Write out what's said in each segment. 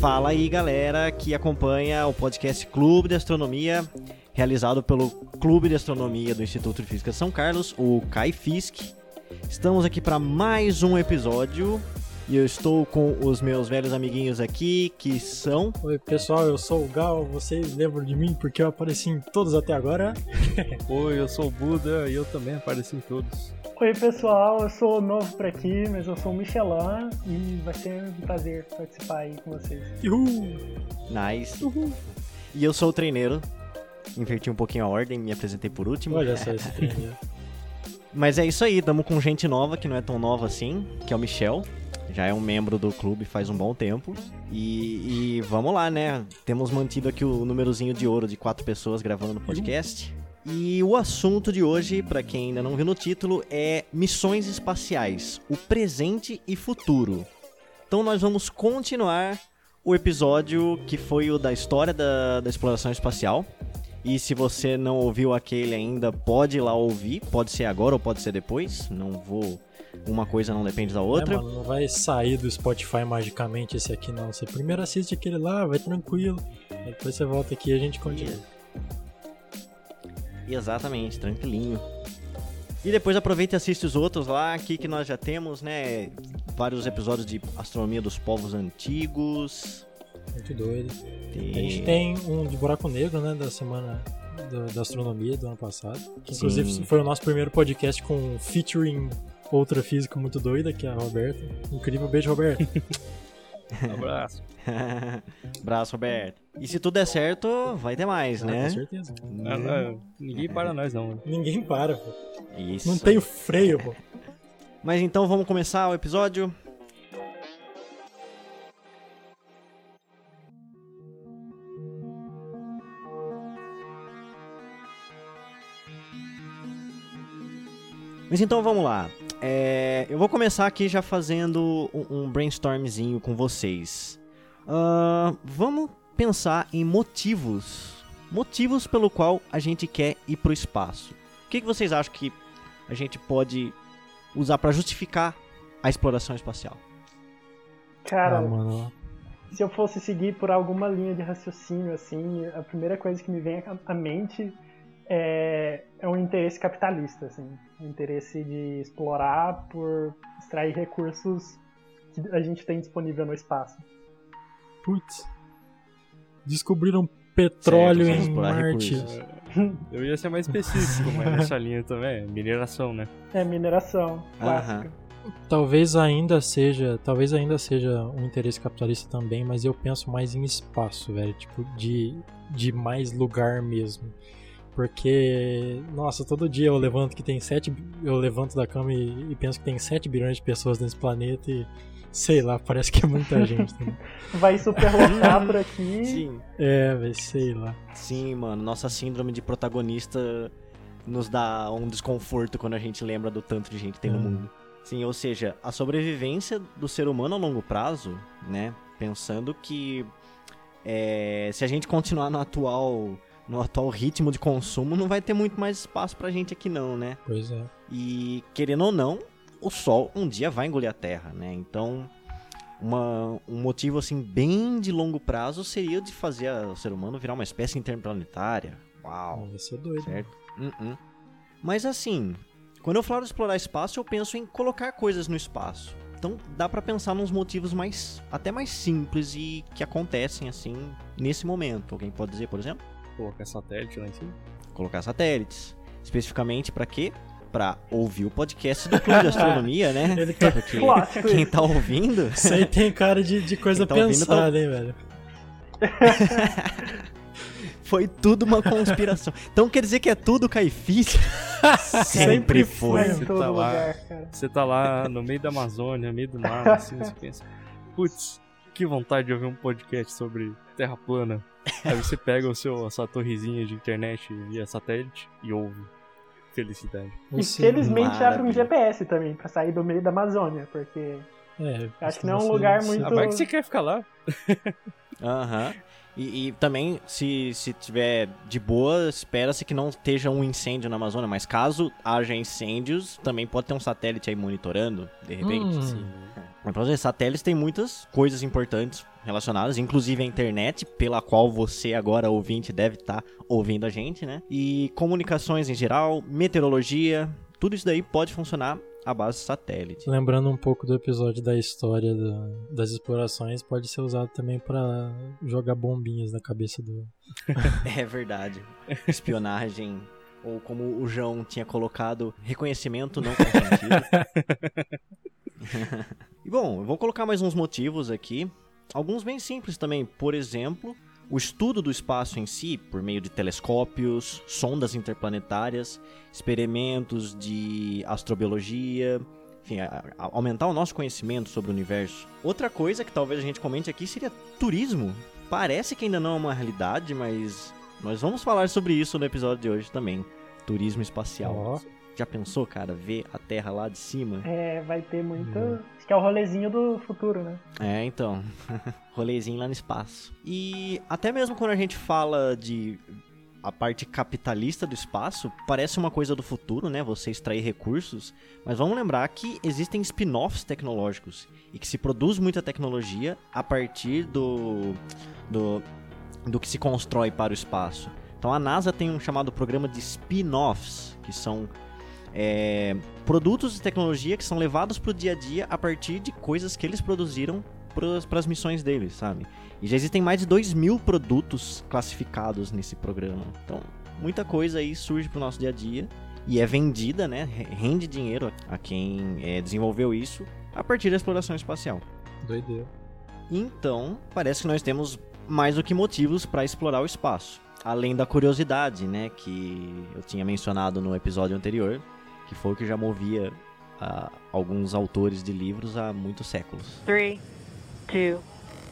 Fala aí, galera que acompanha o podcast Clube de Astronomia, realizado pelo Clube de Astronomia do Instituto de Física de São Carlos, o CAIFISC. Estamos aqui para mais um episódio e eu estou com os meus velhos amiguinhos aqui, que são. Oi, pessoal, eu sou o Gal. Vocês lembram de mim porque eu apareci em todos até agora? Oi, eu sou o Buda e eu também apareci em todos. Oi, pessoal, eu sou novo por aqui, mas eu sou o Michelin e vai ser um prazer participar aí com vocês. Uhul! Nice. Uhul. E eu sou o treineiro. Inverti um pouquinho a ordem, me apresentei por último. Olha só esse treineiro. Mas é isso aí, tamo com gente nova, que não é tão nova assim, que é o Michel já é um membro do clube faz um bom tempo. E, e, vamos lá, né? Temos mantido aqui o númerozinho de ouro de quatro pessoas gravando no podcast. E o assunto de hoje, para quem ainda não viu no título, é missões espaciais, o presente e futuro. Então nós vamos continuar o episódio que foi o da história da, da exploração espacial. E se você não ouviu aquele ainda, pode ir lá ouvir. Pode ser agora ou pode ser depois. Não vou uma coisa não depende da outra. É, mano, não vai sair do Spotify magicamente esse aqui não. Você primeiro assiste aquele lá, vai tranquilo. Depois você volta aqui e a gente continua. Exatamente, tranquilinho. E depois aproveita e assiste os outros lá, aqui que nós já temos, né? Vários episódios de Astronomia dos Povos Antigos. Muito doido. Tem... A gente tem um de buraco negro, né? Da semana da, da astronomia do ano passado. Que inclusive Sim. foi o nosso primeiro podcast com featuring outra física muito doida, que é a Roberta. Incrível beijo, Roberto. abraço. Abraço, Roberto. E se tudo der certo, vai ter mais, ah, né? Com certeza. Não, não, ninguém para nós, não. Ninguém para, pô. Isso. Não tem freio, pô. Mas então vamos começar o episódio. Mas então vamos lá. É, eu vou começar aqui já fazendo um, um brainstormzinho com vocês. Uh, vamos pensar em motivos. Motivos pelo qual a gente quer ir para o espaço. O que, que vocês acham que a gente pode usar para justificar a exploração espacial? Cara, ah, se eu fosse seguir por alguma linha de raciocínio, assim, a primeira coisa que me vem à mente é, é um interesse capitalista, assim, um interesse de explorar por extrair recursos que a gente tem disponível no espaço. Putz, descobriram petróleo certo, em Marte. Eu ia ser mais específico, mas nessa linha também é mineração, né? É mineração, clássica. Talvez ainda seja, talvez ainda seja um interesse capitalista também, mas eu penso mais em espaço, velho, tipo de de mais lugar mesmo. Porque, nossa, todo dia eu levanto que tem sete. Eu levanto da cama e, e penso que tem 7 bilhões de pessoas nesse planeta e. Sei lá, parece que é muita gente. Né? Vai superlotar por aqui. Sim. É, vai sei lá. Sim, mano. Nossa síndrome de protagonista nos dá um desconforto quando a gente lembra do tanto de gente que tem no hum. mundo. Sim, ou seja, a sobrevivência do ser humano a longo prazo, né? Pensando que é, se a gente continuar no atual no atual ritmo de consumo, não vai ter muito mais espaço pra gente aqui não, né? Pois é. E querendo ou não, o Sol um dia vai engolir a Terra, né? Então, uma, um motivo assim bem de longo prazo seria de fazer o ser humano virar uma espécie interplanetária. Uau! Vai ser doido. Certo? Uh -uh. Mas assim, quando eu falo de explorar espaço, eu penso em colocar coisas no espaço. Então dá para pensar nos motivos mais até mais simples e que acontecem assim nesse momento. Alguém pode dizer, por exemplo? Colocar satélite lá em cima? Colocar satélites. Especificamente para quê? Pra ouvir o podcast do Clube de Astronomia, né? Ele tá... Porque quem tá ouvindo. Isso aí tem cara de, de coisa tá pensada, tá... hein, velho? foi tudo uma conspiração. Então quer dizer que é tudo caifício? Sempre foi. Você tá, lá, você tá lá no meio da Amazônia, no meio do nada, assim, você pensa, putz, que vontade de ouvir um podcast sobre Terra plana. Aí você pega o seu, a sua torrezinha de internet via satélite e ouve. Felicidade. E felizmente abre um GPS também, pra sair do meio da Amazônia, porque. É, acho que não é um lugar muito. Ah, vai que você quer ficar lá. Aham. Uhum. E, e, também, se, se tiver de boa, espera-se que não esteja um incêndio na Amazônia. Mas caso haja incêndios, também pode ter um satélite aí monitorando, de repente. Hum. Então, satélites têm muitas coisas importantes relacionadas, inclusive a internet, pela qual você agora ouvinte deve estar tá ouvindo a gente, né? E comunicações em geral, meteorologia, tudo isso daí pode funcionar à base de satélite. Lembrando um pouco do episódio da história das explorações, pode ser usado também para jogar bombinhas na cabeça do. é verdade. Espionagem ou como o João tinha colocado, reconhecimento não consentido. e bom, eu vou colocar mais uns motivos aqui. Alguns bem simples também. Por exemplo, o estudo do espaço em si, por meio de telescópios, sondas interplanetárias, experimentos de astrobiologia, enfim, a, a, aumentar o nosso conhecimento sobre o universo. Outra coisa que talvez a gente comente aqui seria turismo. Parece que ainda não é uma realidade, mas nós vamos falar sobre isso no episódio de hoje também. Turismo espacial. Oh. Já pensou, cara, ver a Terra lá de cima? É, vai ter muito. Hum. Acho que é o rolezinho do futuro, né? É, então. rolezinho lá no espaço. E até mesmo quando a gente fala de a parte capitalista do espaço parece uma coisa do futuro, né? Você extrair recursos, mas vamos lembrar que existem spin-offs tecnológicos e que se produz muita tecnologia a partir do, do, do que se constrói para o espaço. Então a NASA tem um chamado programa de spin-offs, que são é, produtos de tecnologia que são levados para o dia a dia a partir de coisas que eles produziram para as missões deles, sabe? E já existem mais de 2 mil produtos classificados nesse programa. Então, muita coisa aí surge para o nosso dia a dia e é vendida, né? Rende dinheiro a quem é, desenvolveu isso a partir da exploração espacial. Doideira. Então, parece que nós temos mais do que motivos para explorar o espaço. Além da curiosidade, né, que eu tinha mencionado no episódio anterior, que foi o que já movia uh, alguns autores de livros há muitos séculos. Three, two,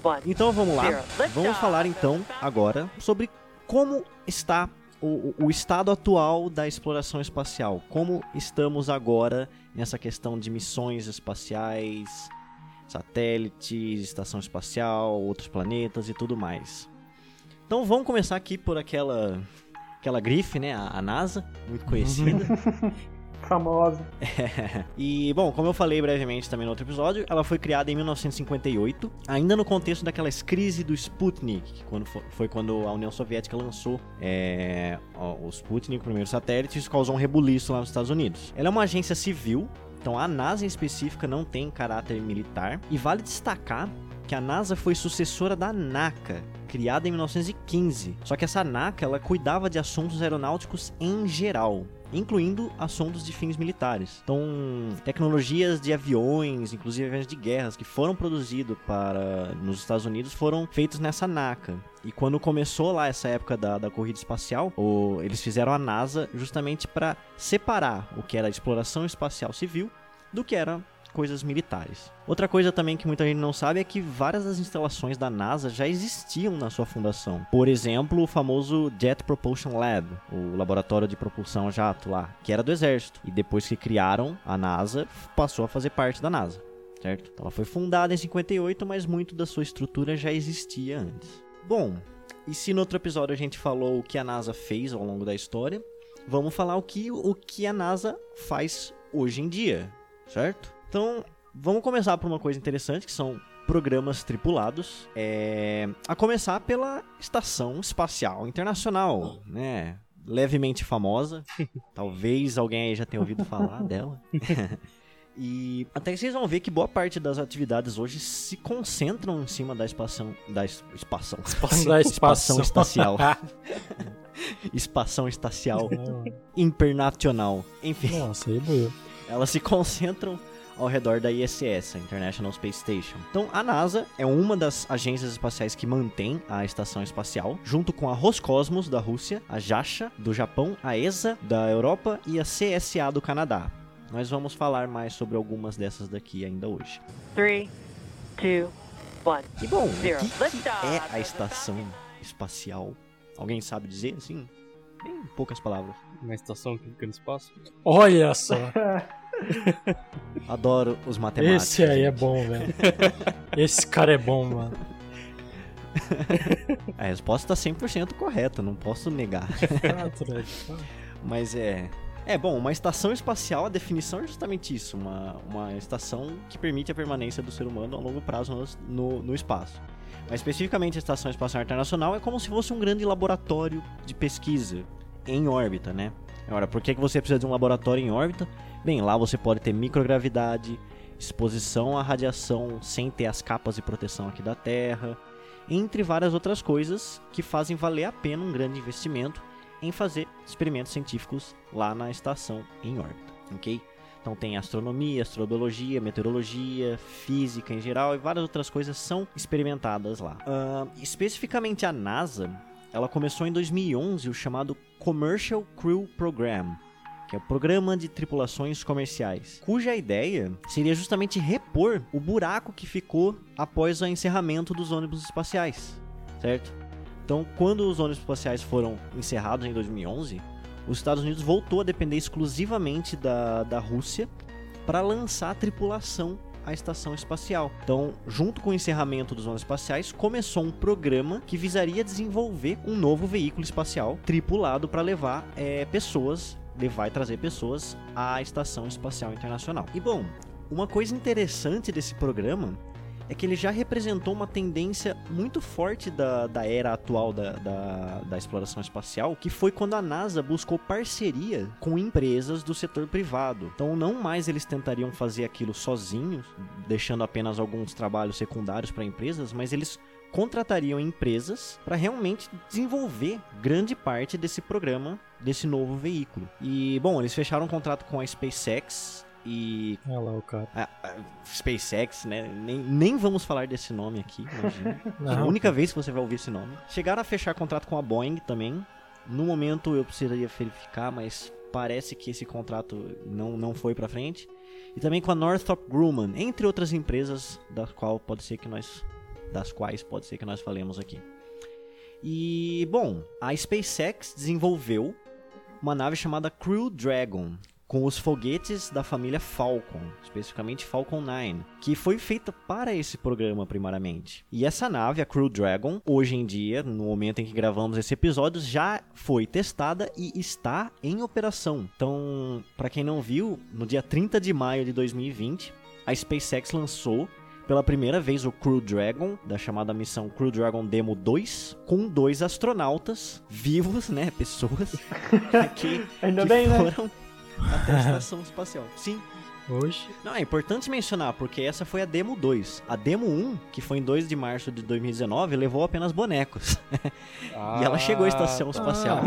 one, então vamos lá, vamos falar então agora sobre como está o, o, estado atual da exploração espacial. Como estamos agora nessa questão de missões espaciais, satélites, estação espacial, outros planetas e tudo mais. Então vamos começar aqui por aquela aquela grife, né, a, a NASA, muito conhecida. famosa. É. E, bom, como eu falei brevemente também no outro episódio, ela foi criada em 1958, ainda no contexto daquelas crises do Sputnik, quando foi quando a União Soviética lançou é, o Sputnik, o primeiro satélite, isso causou um rebuliço lá nos Estados Unidos. Ela é uma agência civil, então a NASA em específica não tem caráter militar, e vale destacar que a NASA foi sucessora da NACA, criada em 1915. Só que essa NACA ela cuidava de assuntos aeronáuticos em geral incluindo assuntos de fins militares. Então, tecnologias de aviões, inclusive aviões de guerras que foram produzidos para nos Estados Unidos foram feitos nessa NACA. E quando começou lá essa época da, da corrida espacial, o, eles fizeram a NASA justamente para separar o que era exploração espacial civil do que era coisas militares. Outra coisa também que muita gente não sabe é que várias das instalações da NASA já existiam na sua fundação. Por exemplo, o famoso Jet Propulsion Lab, o laboratório de propulsão jato lá, que era do exército. E depois que criaram a NASA, passou a fazer parte da NASA. Certo? Ela foi fundada em 58, mas muito da sua estrutura já existia antes. Bom, e se no outro episódio a gente falou o que a NASA fez ao longo da história, vamos falar o que, o que a NASA faz hoje em dia, certo? Então, vamos começar por uma coisa interessante, que são programas tripulados. É... A começar pela Estação Espacial Internacional, né? Levemente famosa. Talvez alguém aí já tenha ouvido falar dela. E até vocês vão ver que boa parte das atividades hoje se concentram em cima da espação. Da espação. espação da espação espacial. espação espacial. Internacional. Enfim. Nossa, aí doeu. Elas se concentram ao redor da ISS, a International Space Station. Então, a NASA é uma das agências espaciais que mantém a estação espacial, junto com a Roscosmos da Rússia, a JAXA do Japão, a ESA da Europa e a CSA do Canadá. Nós vamos falar mais sobre algumas dessas daqui ainda hoje. 3, 2, 1. E bom, zero. o que, que é a estação espacial? Alguém sabe dizer assim? Em poucas palavras. Uma estação que fica no espaço? Olha só! Adoro os matemáticos. Esse aí é gente. é bom, velho. Esse cara é bom, mano. A resposta tá 100% correta, não posso negar. Mas é. É, bom, uma estação espacial, a definição é justamente isso, uma, uma estação que permite a permanência do ser humano a longo prazo no, no, no espaço. Mas especificamente a Estação Espacial Internacional é como se fosse um grande laboratório de pesquisa em órbita, né? Agora, por que, que você precisa de um laboratório em órbita? Bem, lá você pode ter microgravidade, exposição à radiação sem ter as capas de proteção aqui da Terra, entre várias outras coisas que fazem valer a pena um grande investimento em fazer experimentos científicos lá na estação em órbita, ok? Então tem astronomia, astrobiologia, meteorologia, física em geral e várias outras coisas são experimentadas lá. Uh, especificamente a NASA, ela começou em 2011 o chamado Commercial Crew Program, que é o Programa de Tripulações Comerciais, cuja ideia seria justamente repor o buraco que ficou após o encerramento dos ônibus espaciais, certo? Então, quando os ônibus espaciais foram encerrados em 2011, os Estados Unidos voltou a depender exclusivamente da, da Rússia para lançar a tripulação à estação espacial. Então, junto com o encerramento dos ônibus espaciais, começou um programa que visaria desenvolver um novo veículo espacial tripulado para levar é, pessoas, levar e trazer pessoas à estação espacial internacional. E bom, uma coisa interessante desse programa é que ele já representou uma tendência muito forte da, da era atual da, da, da, exploração espacial, que foi quando a NASA buscou parceria com empresas do setor privado. Então, não mais eles tentariam fazer aquilo sozinhos, deixando apenas alguns trabalhos secundários para empresas, mas eles contratariam empresas para realmente desenvolver grande parte desse programa, desse novo veículo. E, bom, eles fecharam um contrato com a SpaceX e. Olha lá o cara. A, a SpaceX, né? Nem, nem vamos falar desse nome aqui, imagina. é a única vez que você vai ouvir esse nome. Chegaram a fechar contrato com a Boeing também. No momento eu precisaria verificar, mas parece que esse contrato não, não foi para frente. E também com a Northrop Grumman, entre outras empresas das qual pode ser que nós das quais pode ser que nós falemos aqui. E bom, a SpaceX desenvolveu uma nave chamada Crew Dragon, com os foguetes da família Falcon, especificamente Falcon 9, que foi feita para esse programa primariamente. E essa nave, a Crew Dragon, hoje em dia, no momento em que gravamos esse episódio, já foi testada e está em operação. Então, para quem não viu, no dia 30 de maio de 2020, a SpaceX lançou pela primeira vez o Crew Dragon, da chamada missão Crew Dragon Demo 2, com dois astronautas vivos, né, pessoas que, Ainda que bem, né? foram né? Até a estação espacial. Sim. Hoje. Não, é importante mencionar, porque essa foi a demo 2. A demo 1, que foi em 2 de março de 2019, levou apenas bonecos. Ah, e ela chegou à estação tá. espacial.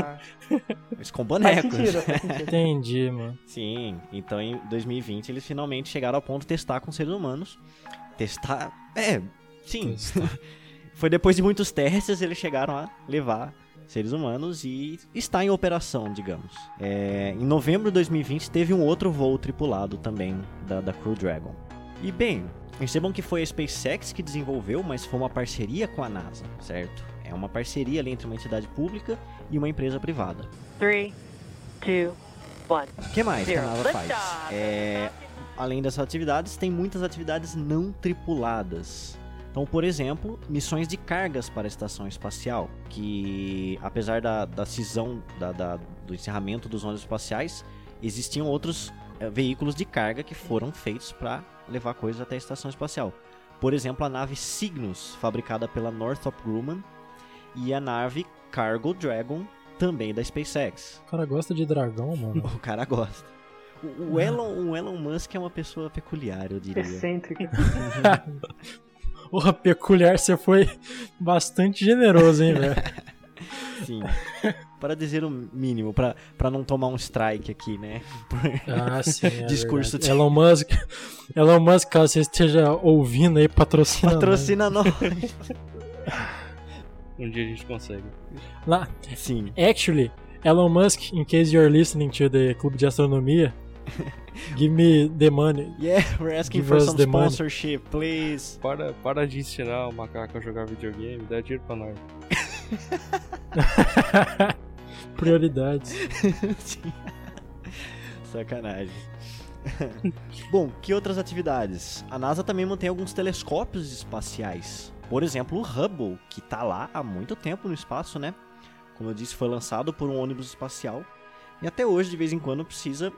Mas com bonecos. Faz sentido, faz sentido. Entendi, mano. Sim, então em 2020 eles finalmente chegaram ao ponto de testar com seres humanos. Testar. É, sim. Testar. foi depois de muitos testes eles chegaram a levar seres humanos e está em operação, digamos. É, em novembro de 2020 teve um outro voo tripulado também da, da Crew Dragon. E bem, percebam que foi a SpaceX que desenvolveu, mas foi uma parceria com a NASA, certo? É uma parceria ali entre uma entidade pública e uma empresa privada. 3, 2, 1. O que mais que a NASA faz? É, além dessas atividades, tem muitas atividades não tripuladas. Então, por exemplo, missões de cargas para a estação espacial, que apesar da, da cisão, da, da, do encerramento dos ônibus espaciais, existiam outros é, veículos de carga que foram feitos para levar coisas até a estação espacial. Por exemplo, a nave Cygnus, fabricada pela Northrop Grumman, e a nave Cargo Dragon, também da SpaceX. O cara gosta de dragão, mano. o cara gosta. O, o, Elon, o Elon Musk é uma pessoa peculiar, eu diria. Excêntrica. Porra, peculiar, você foi bastante generoso, hein, velho? Sim. Para dizer o mínimo, para não tomar um strike aqui, né? Por ah, sim. É Discurso de... Elon Musk. Elon Musk, caso você esteja ouvindo aí, patrocina. Patrocina nós. um dia a gente consegue. Lá. Sim. Actually, Elon Musk, in case you're listening to the Clube de Astronomia, Give me the money. Yeah, we're asking Give for some sponsorship, money. please. Para, para de ensinar o macaco a jogar videogame, dá dinheiro pra nós. Prioridades. Sacanagem. Bom, que outras atividades? A NASA também mantém alguns telescópios espaciais. Por exemplo, o Hubble, que está lá há muito tempo no espaço, né? Como eu disse, foi lançado por um ônibus espacial E até hoje, de vez em quando, precisa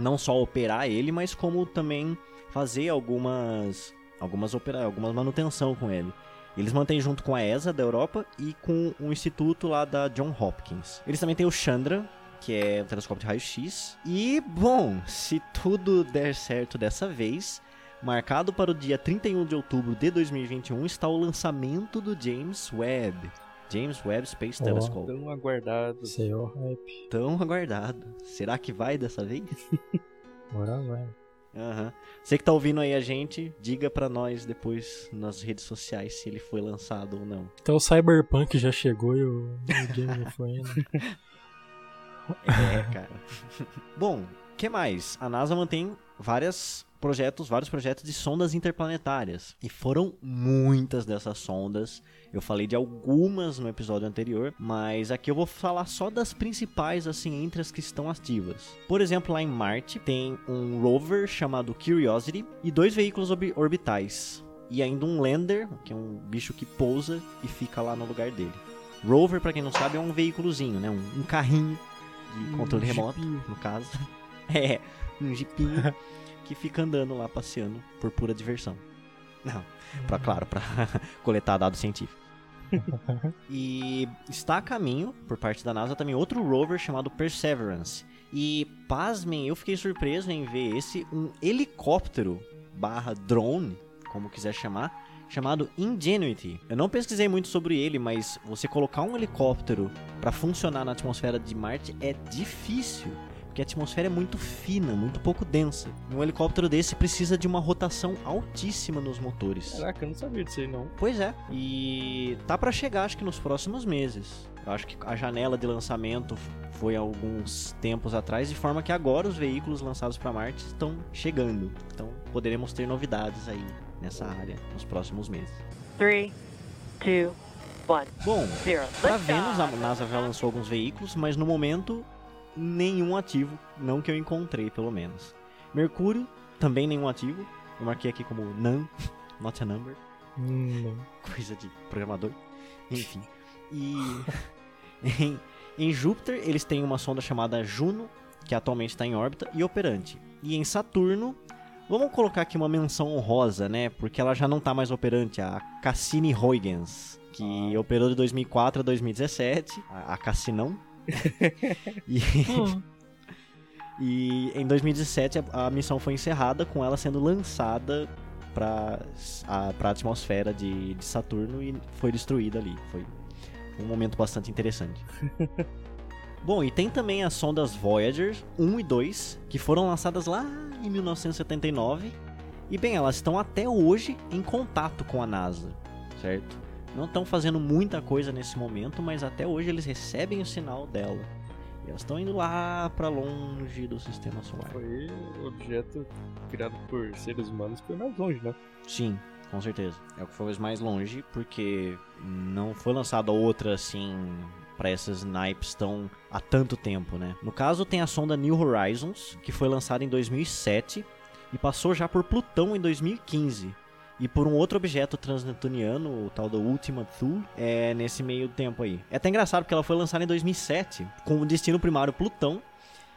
não só operar ele, mas como também fazer algumas algumas opera algumas manutenção com ele. Eles mantêm junto com a ESA da Europa e com o instituto lá da John Hopkins. Eles também têm o Chandra, que é um telescópio de raio-x. E, bom, se tudo der certo dessa vez, marcado para o dia 31 de outubro de 2021 está o lançamento do James Webb. James Webb Space oh, Telescope. Tão aguardado. Senhor hype. Tão aguardado. Será que vai dessa vez? Agora vai. Uhum. Você que tá ouvindo aí a gente, diga para nós depois nas redes sociais se ele foi lançado ou não. Então o Cyberpunk já chegou e o, o James não foi ainda. é, cara. Bom, que mais? A NASA mantém várias projetos, vários projetos de sondas interplanetárias. E foram muitas dessas sondas. Eu falei de algumas no episódio anterior, mas aqui eu vou falar só das principais, assim, entre as que estão ativas. Por exemplo, lá em Marte tem um rover chamado Curiosity e dois veículos orbitais. E ainda um lander, que é um bicho que pousa e fica lá no lugar dele. Rover, para quem não sabe, é um veículozinho, né? Um, um carrinho de controle um remoto, no caso. é, um jipinho que fica andando lá passeando por pura diversão. Não, para claro, para coletar dados científicos. e está a caminho, por parte da NASA, também outro rover chamado Perseverance. E, pasmem, eu fiquei surpreso em ver esse, um helicóptero barra drone, como quiser chamar, chamado Ingenuity. Eu não pesquisei muito sobre ele, mas você colocar um helicóptero para funcionar na atmosfera de Marte é difícil porque a atmosfera é muito fina, muito pouco densa. Um helicóptero desse precisa de uma rotação altíssima nos motores. Caraca, eu não sabia disso aí não. Pois é. E tá para chegar, acho que nos próximos meses. Eu acho que a janela de lançamento foi alguns tempos atrás, de forma que agora os veículos lançados para Marte estão chegando. Então poderemos ter novidades aí nessa área nos próximos meses. 3, 2, 1. Bom, para Vênus, a NASA já lançou alguns veículos, mas no momento nenhum ativo, não que eu encontrei pelo menos. Mercúrio, também nenhum ativo. Eu marquei aqui como none, not a number. Hum. Coisa de programador. Enfim. E em, em Júpiter, eles têm uma sonda huygens Juno, que atualmente está em órbita e operante. E em Saturno, vamos colocar aqui uma menção honrosa, né? Porque ela já não está mais operante, a Cassini-Huygens, que ah. operou de 2004 a 2017, a, a Cassinão, e, hum. e em 2017 a, a, missão foi encerrada com ela sendo lançada para a, a atmosfera de, de Saturno e foi destruída ali. Foi um momento bastante interessante. Bom, e tem também as sondas Voyager 1 e 2, que foram lançadas lá em 1979. E bem, elas estão até hoje em contato com a NASA, certo? Não estão fazendo muita coisa nesse momento, mas até hoje eles recebem o sinal dela. E elas estão indo lá para longe do sistema solar. Foi o objeto criado por seres humanos que foi mais longe, né? Sim, com certeza. É o que foi mais longe, porque não foi lançada outra assim para essas naipes tão há tanto tempo, né? No caso tem a sonda New Horizons, que foi lançada em 2007 e passou já por Plutão em 2015 e por um outro objeto transneptuniano, o tal do Ultima Thule, é nesse meio tempo aí. É até engraçado porque ela foi lançada em 2007, com o destino primário Plutão,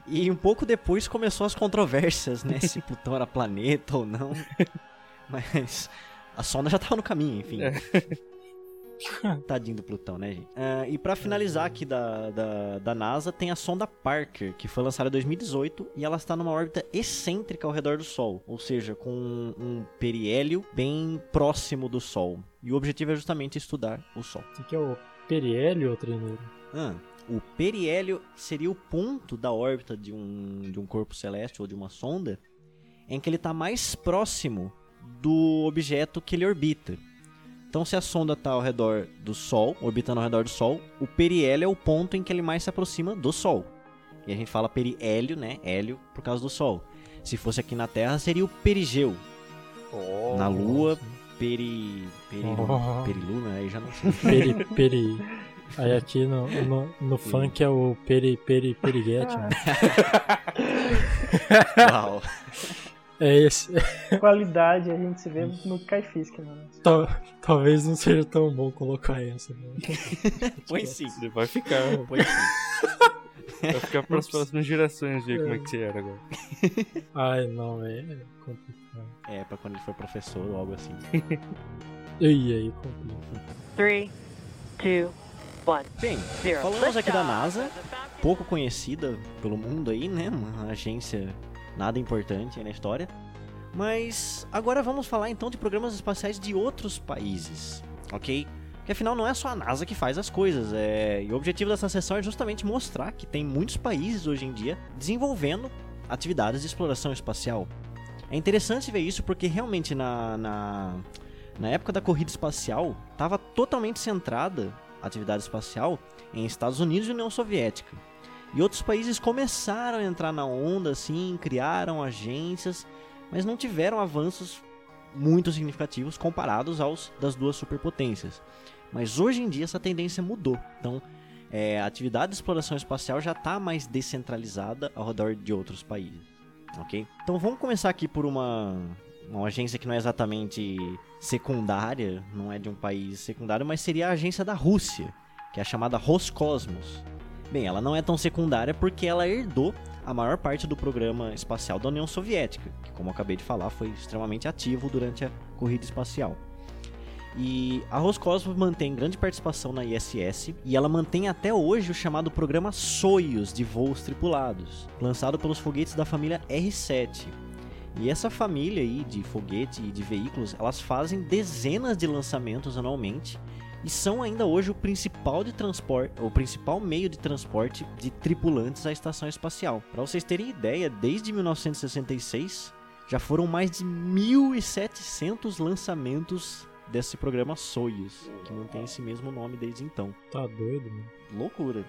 e um pouco depois começou as controvérsias, né, se Plutão era planeta ou não. Mas a sonda já estava no caminho, enfim. Tadinho do Plutão, né, gente? Uh, e para finalizar aqui da, da, da, NASA, tem a sonda Parker, que foi lançada em 2018 e ela está numa órbita excêntrica ao redor do Sol, ou seja, com um, um periélio bem próximo do Sol. E o objetivo é justamente estudar o Sol. O que é o periélio, treineiro? Ah, o periélio seria o ponto da órbita de um, de um corpo celeste ou de uma sonda em que ele está mais próximo do objeto que ele orbita. Então, se a sonda está ao redor do Sol, orbitando ao redor do Sol, o periélio é o ponto em que ele mais se aproxima do Sol. E a gente fala periélio, né? Hélio, por causa do Sol. Se fosse aqui na Terra, seria o perigeu. Oh, na Lua, peri... peri oh. periluna, aí já não sei. Peri... peri... Aí aqui no, no, no funk é o peri... peri... periguete, né? Uau. É esse. Qualidade a gente se vê no Kaifisk, mano. Tal, talvez não seja tão bom colocar essa. Mano. Põe sim. Vai ficar. Põe sim. Vai ficar para as próximas gerações ver como é que você era agora. Ai, não, é complicado. É, pra quando ele for professor ou algo assim. e aí, complica. 3, 2, 1. Bem, falamos aqui da NASA, pouco conhecida pelo mundo aí, né? Uma agência nada importante na história. Mas agora vamos falar então de programas espaciais de outros países, ok? Porque afinal não é só a NASA que faz as coisas, é... e o objetivo dessa sessão é justamente mostrar que tem muitos países hoje em dia desenvolvendo atividades de exploração espacial. É interessante ver isso porque realmente na, na, na época da corrida espacial estava totalmente centrada a atividade espacial em Estados Unidos e União Soviética. E outros países começaram a entrar na onda, assim, criaram agências mas não tiveram avanços muito significativos comparados aos das duas superpotências. Mas hoje em dia essa tendência mudou. Então, é, a atividade de exploração espacial já está mais descentralizada ao redor de outros países. Ok? Então vamos começar aqui por uma, uma agência que não é exatamente secundária, não é de um país secundário, mas seria a agência da Rússia, que é a chamada Roscosmos. Bem, ela não é tão secundária porque ela herdou a maior parte do programa espacial da União Soviética, que, como eu acabei de falar, foi extremamente ativo durante a corrida espacial. E a Roscosmos mantém grande participação na ISS e ela mantém até hoje o chamado programa Soyuz de voos tripulados, lançado pelos foguetes da família R7. E essa família aí de foguete e de veículos, elas fazem dezenas de lançamentos anualmente e são ainda hoje o principal de transporte, o principal meio de transporte de tripulantes à estação espacial. Para vocês terem ideia, desde 1966 já foram mais de 1.700 lançamentos desse programa Soyuz, que mantém esse mesmo nome desde então. Tá doido, mano. Loucura.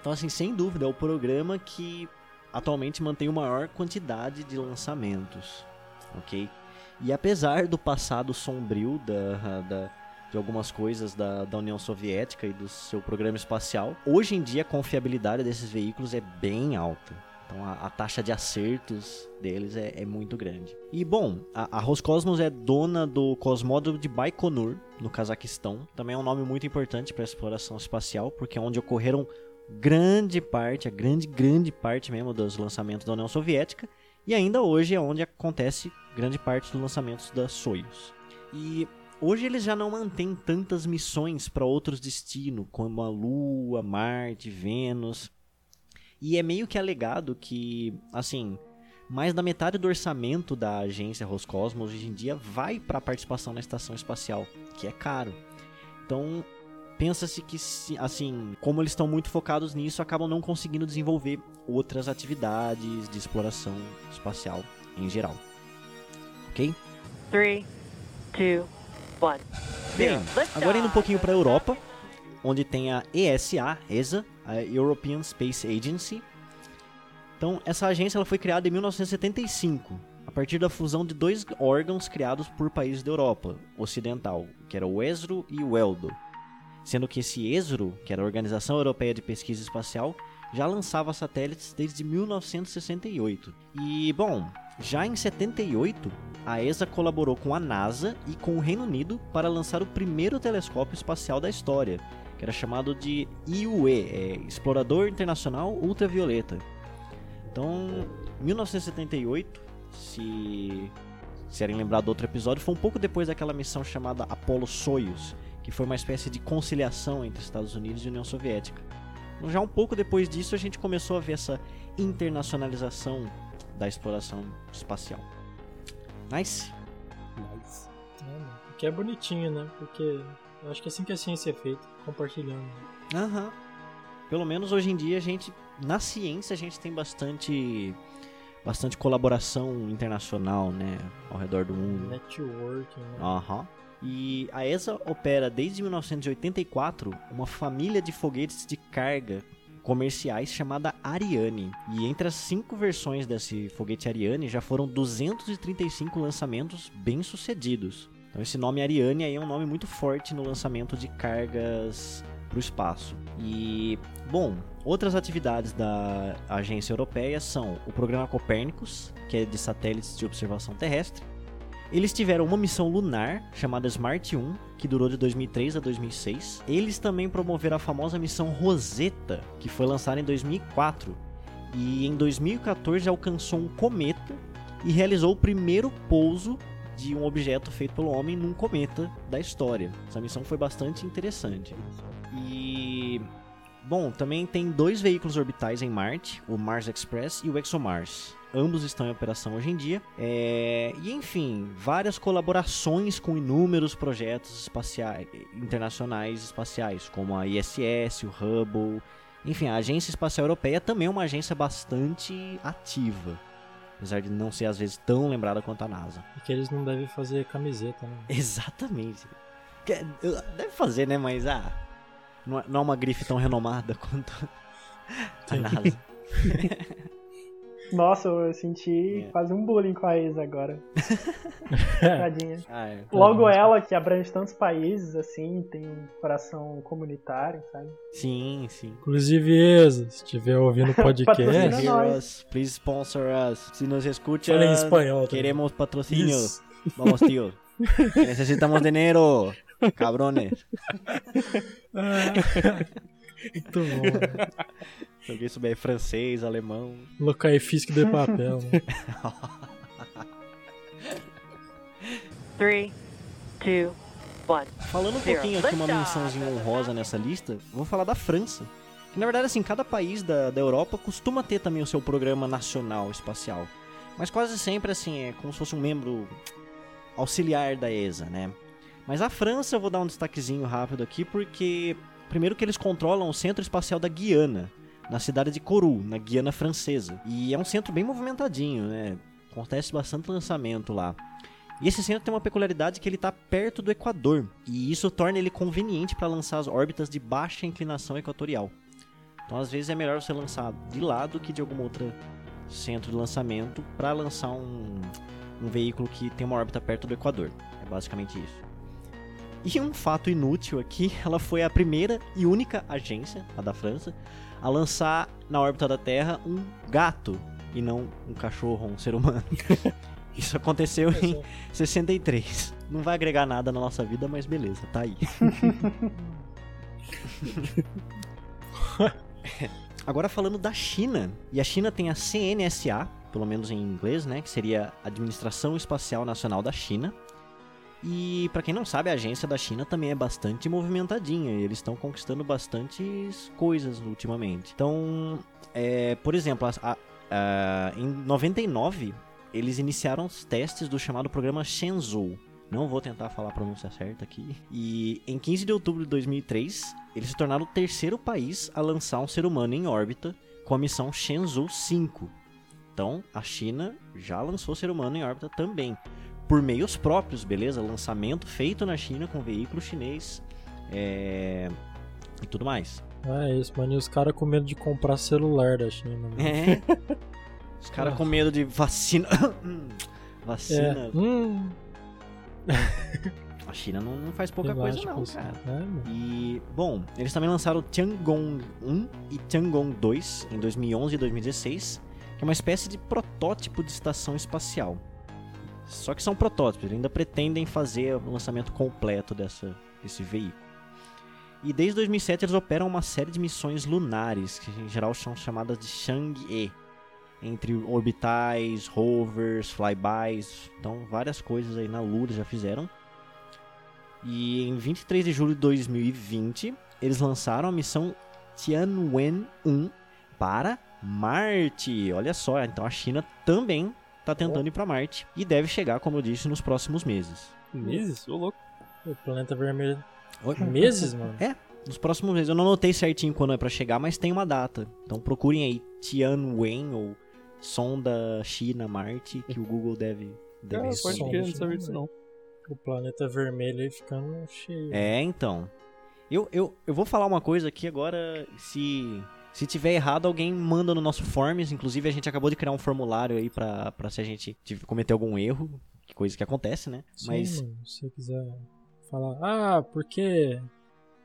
Então, assim, sem dúvida, é o programa que atualmente mantém a maior quantidade de lançamentos, ok? E apesar do passado sombrio da, da, de algumas coisas da, da União Soviética e do seu programa espacial. Hoje em dia, a confiabilidade desses veículos é bem alta. Então a, a taxa de acertos deles é, é muito grande. E bom, a, a, Roscosmos é dona do cosmódromo de Baikonur, no Cazaquistão. Também é um nome muito importante para a exploração espacial, porque é onde ocorreram grande parte, a grande, grande parte mesmo dos lançamentos da União Soviética. E ainda hoje é onde acontece grande parte dos lançamentos da Soyuz. E Hoje eles já não mantêm tantas missões para outros destinos, como a Lua, Marte, Vênus. E é meio que alegado que, assim, mais da metade do orçamento da agência Roscosmos hoje em dia vai para a participação na estação espacial, que é caro. Então, pensa-se que, assim, como eles estão muito focados nisso, acabam não conseguindo desenvolver outras atividades de exploração espacial em geral. Ok? 3, 2, Bem, agora indo um pouquinho para a Europa, onde tem a ESA, ESA, a European Space Agency. Então, essa agência ela foi criada em 1975, a partir da fusão de dois órgãos criados por países da Europa Ocidental, que era o ESRO e o ELDO. Sendo que esse ESRO, que era a Organização Europeia de Pesquisa Espacial, já lançava satélites desde 1968. E, bom, já em 78, a ESA colaborou com a NASA e com o Reino Unido para lançar o primeiro telescópio espacial da história, que era chamado de IUE, é, Explorador Internacional Ultravioleta. Então, 1978, se serem lembrados do outro episódio, foi um pouco depois daquela missão chamada Apollo Soyuz, que foi uma espécie de conciliação entre Estados Unidos e União Soviética. Já um pouco depois disso, a gente começou a ver essa internacionalização da exploração espacial. Nice? Nice. É, que é bonitinho, né? Porque eu acho que é assim que a ciência é feita, compartilhando. Aham. Uhum. Pelo menos hoje em dia a gente, na ciência, a gente tem bastante bastante colaboração internacional, né, ao redor do mundo. Networking, né? Aham. Uhum. E a ESA opera desde 1984 uma família de foguetes de carga comerciais chamada Ariane. E entre as cinco versões desse foguete Ariane já foram 235 lançamentos bem-sucedidos. Então esse nome Ariane aí é um nome muito forte no lançamento de cargas para o espaço. E, bom, outras atividades da agência europeia são o programa Copérnicos, que é de satélites de observação terrestre, Eles tiveram uma missão lunar chamada Smart 1, que durou de 2003 a 2006. Eles também promoveram a famosa missão Rosetta, que foi lançada em 2004. E em 2014 alcançou um cometa e realizou o primeiro pouso de um objeto feito pelo homem num cometa da história. Essa missão foi bastante interessante. E bom, também tem dois veículos orbitais em Marte, o Mars Express e o ExoMars. Ambos estão em operação hoje em dia. É... E enfim, várias colaborações com inúmeros projetos espaciais, internacionais espaciais, como a ISS, o Hubble. Enfim, a Agência Espacial Europeia também é uma agência bastante ativa. Apesar de não ser às vezes tão lembrada quanto a NASA. E que eles não devem fazer camiseta, né? Exatamente. Deve fazer, né? Mas ah, não é, é uma grife tão renomada quanto a NASA. Nossa, eu senti é. quase um bullying com a Isa agora. Tadinha. Ah, é. Logo ela, que abrange tantos países, assim, tem um coração comunitário, sabe? Sim, sim. Inclusive, Isa, se estiver ouvindo o podcast... us, please sponsor us. Se nos escucha, Fala em espanhol. Queremos patrocínio. Vamos, tio. Necesitamos dinheiro, cabrones. Muito bom. Se alguém souber francês, alemão. Locaifisque de papel. Né? 3, 2, 1. Falando um pouquinho aqui, uma mençãozinha honrosa nessa lista, vou falar da França. Que, na verdade, assim, cada país da, da Europa costuma ter também o seu programa nacional espacial. Mas quase sempre, assim, é como se fosse um membro auxiliar da ESA, né? Mas a França, eu vou dar um destaquezinho rápido aqui, porque primeiro que eles controlam o Centro Espacial da Guiana, na cidade de Kourou, na Guiana Francesa. E é um centro bem movimentadinho, né? Acontece bastante lançamento lá. E esse centro tem uma peculiaridade que ele está perto do Equador, e isso torna ele conveniente para lançar as órbitas de baixa inclinação equatorial. Então, às vezes é melhor você lançar de lá do que de algum outro centro de lançamento para lançar um, um veículo que tem uma órbita perto do Equador. É basicamente isso. E um fato inútil aqui, ela foi a primeira e única agência, a da França, a lançar na órbita da Terra um gato e não um cachorro, um ser humano. Isso aconteceu em 63. Não vai agregar nada na nossa vida, mas beleza, tá aí. Agora falando da China. E a China tem a CNSA, pelo menos em inglês, né, que seria Administração Espacial Nacional da China. E para quem não sabe, a agência da China também é bastante movimentadinha. Eles estão conquistando bastantes coisas ultimamente. Então, é, por exemplo, a, a, a, em 99 eles iniciaram os testes do chamado programa Shenzhou. Não vou tentar falar a pronúncia certa aqui. E em 15 de outubro de 2003, eles se tornaram o terceiro país a lançar um ser humano em órbita com a missão Shenzhou 5. Então, a China já lançou ser humano em órbita também por meios próprios, beleza? Lançamento feito na China com veículo chinês é... e tudo mais. É isso, mano. E os caras com medo de comprar celular da China. Mano. É. Os caras com medo de vacina. vacina. É. Hum. A China não, não faz pouca coisa não, cara. É, e, bom, eles também lançaram o Tiangong 1 e Tiangong 2 em 2011 e 2016, que é uma espécie de protótipo de estação espacial. Só que são protótipos, ainda pretendem fazer o lançamento completo dessa, desse veículo. E desde 2007 eles operam uma série de missões lunares, que em geral são chamadas de Chang'e, entre orbitais, rovers, flybys, então várias coisas aí na Lua já fizeram. E em 23 de julho de 2020, eles lançaram a missão Tianwen 1 para Marte. Olha só, então a China também tá tentando ir para Marte e deve chegar, como eu disse, nos próximos meses. Meses? Ô louco. O planeta vermelho. Oi? Meses, mano? É, nos próximos meses. Eu não anotei certinho quando é para chegar, mas tem uma data. Então procurem aí Tianwen ou sonda China Marte que o Google deve deve ah, pode que não saber disso não. O planeta vermelho aí ficando cheio. É, então. Eu, eu, eu vou falar uma coisa aqui agora, se se tiver errado, alguém manda no nosso forms. Inclusive, a gente acabou de criar um formulário aí pra, pra se a gente cometer algum erro. Coisa que acontece, né? Sim, Mas... se você quiser falar, ah, porque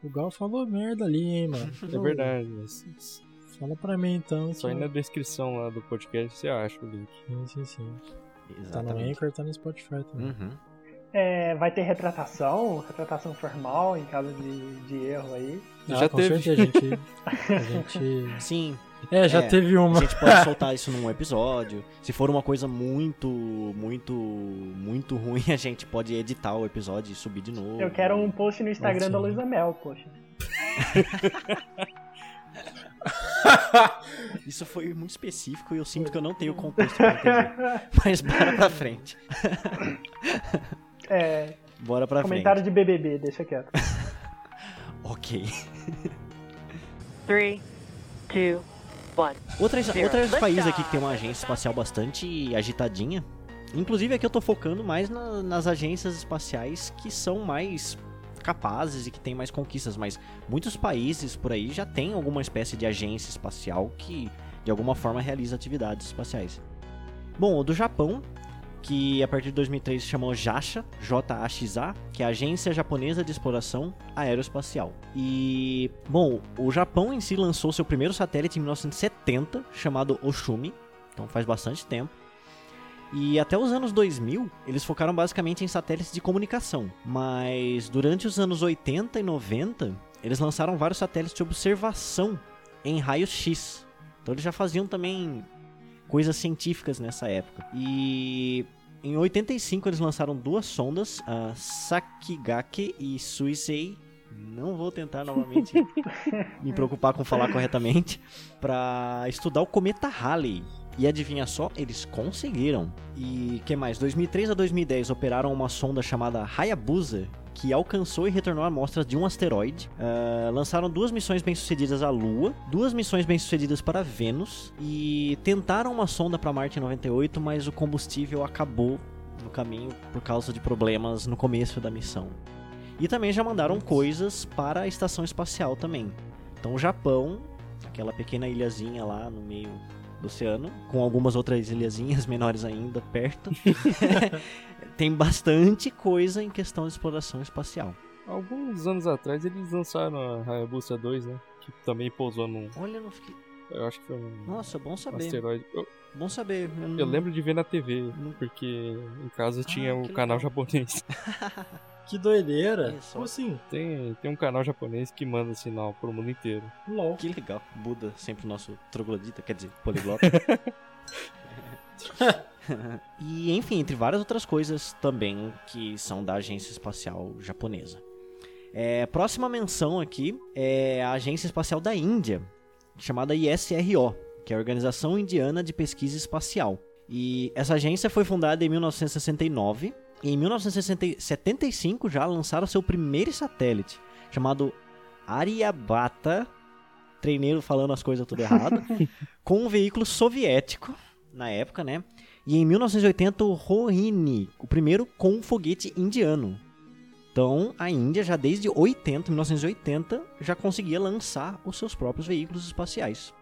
o Gal falou merda ali, hein, mano. é verdade. Fala pra mim então. Só aí na descrição lá do podcast você acha o link. Sim, sim, sim. Exatamente. Tá no Anchor, tá no Spotify também. Uhum. É, vai ter retratação, retratação formal em caso de, de erro aí. Ah, já teve. Certeza, a gente, a gente... Sim. É, já é, teve uma. A gente pode soltar isso num episódio. Se for uma coisa muito, muito, muito ruim, a gente pode editar o episódio e subir de novo. Eu quero um post no Instagram da Luísa Mel, poxa. Isso foi muito específico e eu sinto que eu não tenho contexto pra entender. Mas bora pra frente. É. Bora pra comentário frente. Comentário de BBB, deixa quieto. ok. 3, 2, 1. Outros, outros países aqui que tem uma agência espacial bastante agitadinha. Inclusive aqui eu tô focando mais na, nas agências espaciais que são mais capazes e que têm mais conquistas, mas muitos países por aí já tem alguma espécie de agência espacial que de alguma forma realiza atividades espaciais. Bom, o do Japão que a partir de 2003 se chamou JAXA, J-A-X-A, que é a Agência Japonesa de Exploração Aeroespacial. E, bom, o Japão em si lançou seu primeiro satélite em 1970, chamado Oshumi, então faz bastante tempo. E até os anos 2000, eles focaram basicamente em satélites de comunicação. Mas durante os anos 80 e 90, eles lançaram vários satélites de observação em raios X. Então eles já faziam também coisas científicas nessa época. E em 85 eles lançaram duas sondas, a Sakigake e Suisei. Não vou tentar novamente me preocupar com falar corretamente para estudar o cometa Halley. E adivinha só, eles conseguiram. E que mais? 2003 a 2010 operaram uma sonda chamada Hayabusa, que alcançou e retornou amostras de um asteroide. Uh, lançaram duas missões bem-sucedidas à Lua, duas missões bem-sucedidas para Vênus e tentaram uma sonda para Marte em 98, mas o combustível acabou no caminho por causa de problemas no começo da missão. E também já mandaram coisas para a estação espacial também. Então o Japão, aquela pequena ilhazinha lá no meio do oceano, com algumas outras ilhazinhas menores ainda perto, tem bastante coisa em questão de exploração espacial. Alguns anos atrás eles lançaram a Hayabusa 2, né? Que também pousou num. Olha, não fiquei. Eu acho que foi um. Nossa, bom saber. Asteroide. Eu... Bom saber. Eu, não... eu, lembro de ver na TV, porque em casa ah, tinha o canal japonês. que doideira! Como assim? Tem, tem um canal japonês que manda sinal pro mundo inteiro. LOL. Que legal. Buda, sempre nosso troglodita, quer dizer, poliglota. e enfim, entre várias outras coisas também que são da Agência Espacial Japonesa. É, próxima menção aqui é a Agência Espacial da Índia, chamada ISRO, que é a Organização Indiana de Pesquisa Espacial. E essa agência foi fundada em 1969 e em 1975 já lançaram seu primeiro satélite, chamado Aryabhata, treineiro falando as coisas tudo errado, com um veículo soviético na época, né? E em 1980 o Rohini, o primeiro com foguete indiano. Então, a Índia já desde 80, 1980, já conseguia lançar os seus próprios veículos espaciais.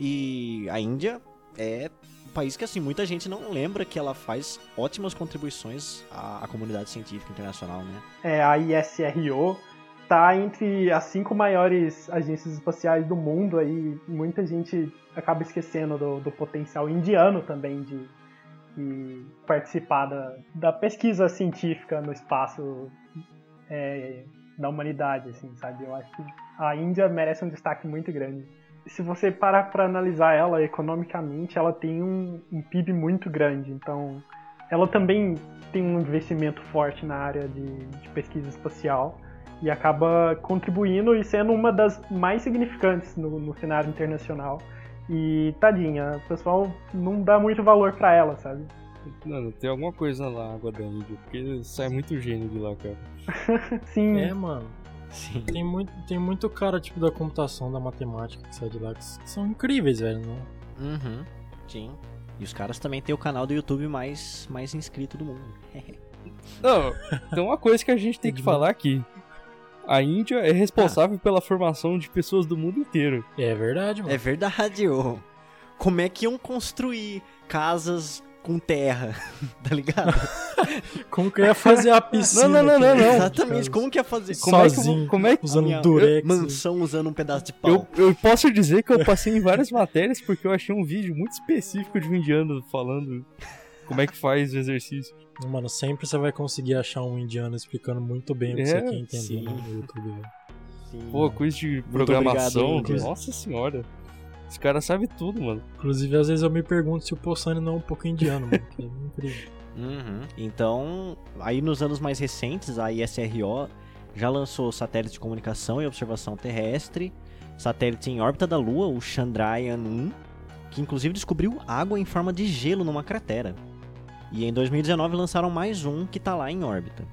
E a Índia é um país que assim muita gente não lembra que ela faz ótimas contribuições à, à comunidade científica internacional, né? É, a ISRO está entre as cinco maiores agências espaciais do mundo aí. Muita gente acaba esquecendo do, do potencial indiano também de, de participar da, da, pesquisa científica no espaço é, da humanidade, assim, sabe? Eu acho que a Índia merece um destaque muito grande. Se você parar para analisar ela economicamente, ela tem um, um PIB muito grande, então ela também tem um investimento forte na área de, de pesquisa espacial e acaba contribuindo e sendo uma das mais significantes no, no cenário internacional. E tadinha, o pessoal não dá muito valor para ela, sabe? Mano, tem alguma coisa na água da Índia, porque sai muito gênio de lá, cara. Sim. É, mano. Sim. Tem muito, tem muito cara, tipo, da computação, da matemática que sai de lá, que são incríveis, velho, né? Uhum. Sim. E os caras também têm o canal do YouTube mais, mais inscrito do mundo. Não, tem uma coisa que a gente tem que falar aqui. A Índia é responsável ah. pela formação de pessoas do mundo inteiro. É verdade, mano. É verdade, ô. Como é que iam construir casas com terra, tá ligado? como que ia fazer a piscina? Não, não, não, não, não. Exatamente, como que ia fazer? Sozinho, como é que, como é que usando durex. Mansão usando um pedaço de pau. Eu, eu posso dizer que eu passei em várias matérias porque eu achei um vídeo muito específico de um indiano falando Como é que faz o exercício? Mano, sempre você vai conseguir achar um indiano explicando muito bem o que é, você quer entender sim. no YouTube, velho. Pô, quiz de programação, obrigado, nossa senhora. Esse cara sabe tudo, mano. Inclusive, às vezes eu me pergunto se o Possani não é um pouco indiano, mano. Que é incrível. Uhum. Então, aí nos anos mais recentes, a ISRO já lançou satélite de comunicação e observação terrestre, satélite em órbita da Lua, o Chandrayaan-1, que inclusive descobriu água em forma de gelo numa cratera. E em 2019 lançaram mais um que está lá em órbita.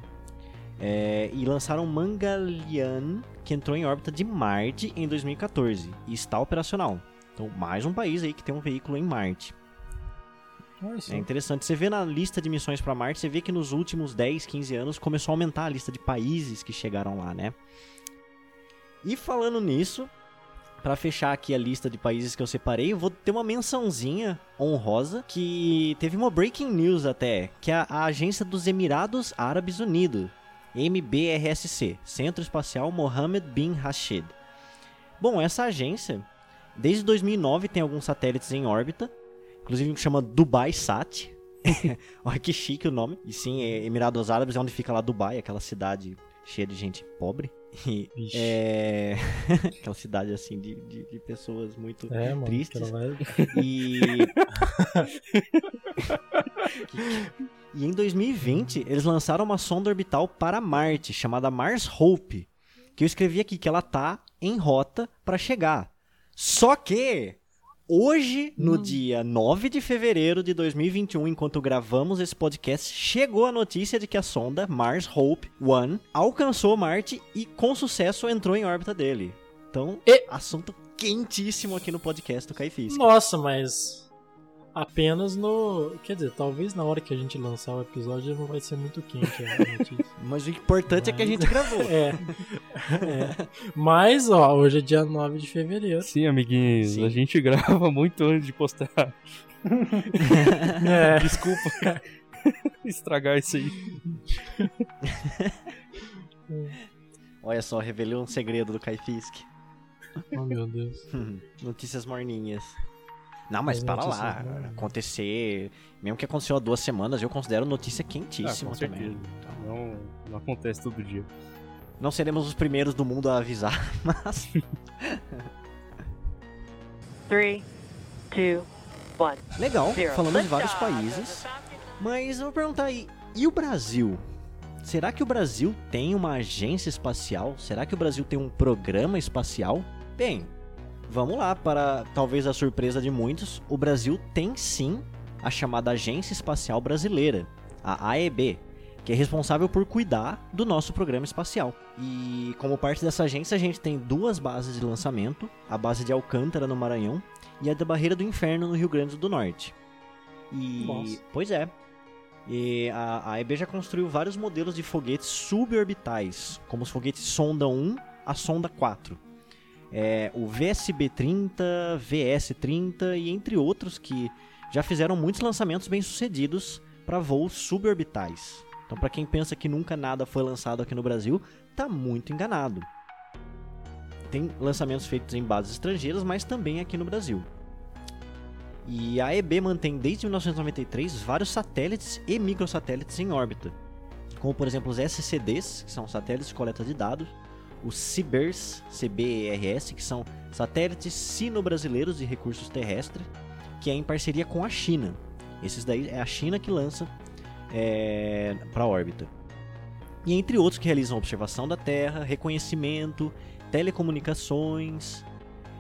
É, e lançaram Mangalyaan, que entrou em órbita de Marte em 2014 e está operacional. Então, mais um país aí que tem um veículo em Marte. É interessante. Você vê na lista de missões para Marte, você vê que nos últimos 10, 15 anos começou a aumentar a lista de países que chegaram lá, né? E falando nisso, para fechar aqui a lista de países que eu separei, eu vou ter uma mençãozinha honrosa que teve uma breaking news até, que é a agência dos Emirados Árabes Unidos, MBRSC, Centro Espacial Mohammed bin Rashid. Bom, essa agência, desde 2009 tem alguns satélites em órbita, inclusive um que chama Dubai Sat. Olha que chique o nome. E sim, é Emirados Árabes é onde fica lá Dubai, aquela cidade cheia de gente pobre. E, é... aquela cidade assim de, de, de pessoas muito é, mano, tristes. Vai... E... e em 2020 eles lançaram uma sonda orbital para Marte chamada Mars Hope, que eu escrevi aqui que ela tá em rota para chegar. Só que Hoje, no hum. dia 9 de fevereiro de 2021, enquanto gravamos esse podcast, chegou a notícia de que a sonda Mars Hope 1 alcançou Marte e com sucesso entrou em órbita dele. Então, e... assunto quentíssimo aqui no podcast do Caifis. Nossa, mas apenas no. Quer dizer, talvez na hora que a gente lançar o episódio não vai ser muito quente a notícia. Mas o importante Mas... é que a gente gravou. É. é. Mas, ó, hoje é dia 9 de fevereiro. Sim, amiguinhos, Sim. a gente grava muito antes de postar. é. Desculpa estragar isso aí. Olha só, revelou um segredo do Kaifisk. Oh, meu Deus. Notícias morninhas. Não, mas para lá. Acontecer. Mesmo que aconteceu há duas semanas, eu considero notícia quentíssima ah, também. Então, não, não acontece todo dia. Não seremos os primeiros do mundo a avisar, mas. 3, 2, 1. Legal, falando de vários países. Mas eu vou perguntar aí, e o Brasil? Será que o Brasil tem uma agência espacial? Será que o Brasil tem um programa espacial? Bem, Vamos lá, para talvez a surpresa de muitos, o Brasil tem sim a chamada Agência Espacial Brasileira, a AEB, que é responsável por cuidar do nosso programa espacial. E como parte dessa agência, a gente tem duas bases de lançamento: a base de Alcântara, no Maranhão, e a da Barreira do Inferno, no Rio Grande do Norte. E. Nossa. Pois é. E a AEB já construiu vários modelos de foguetes suborbitais, como os foguetes Sonda 1 a Sonda 4 é, o VSB-30, VS-30 e entre outros que já fizeram muitos lançamentos bem-sucedidos para voos suborbitais. Então, para quem pensa que nunca nada foi lançado aqui no Brasil, tá muito enganado. Tem lançamentos feitos em bases estrangeiras, mas também aqui no Brasil. E a EB mantém desde 1993 vários satélites e microsatélites em órbita, como por exemplo os SCDs, que são satélites de coleta de dados, os CIBERS, CBRS, que são satélites sino-brasileiros de recursos terrestres, que é em parceria com a China. Esses daí é a China que lança é, para a órbita. E entre outros que realizam observação da Terra, reconhecimento, telecomunicações.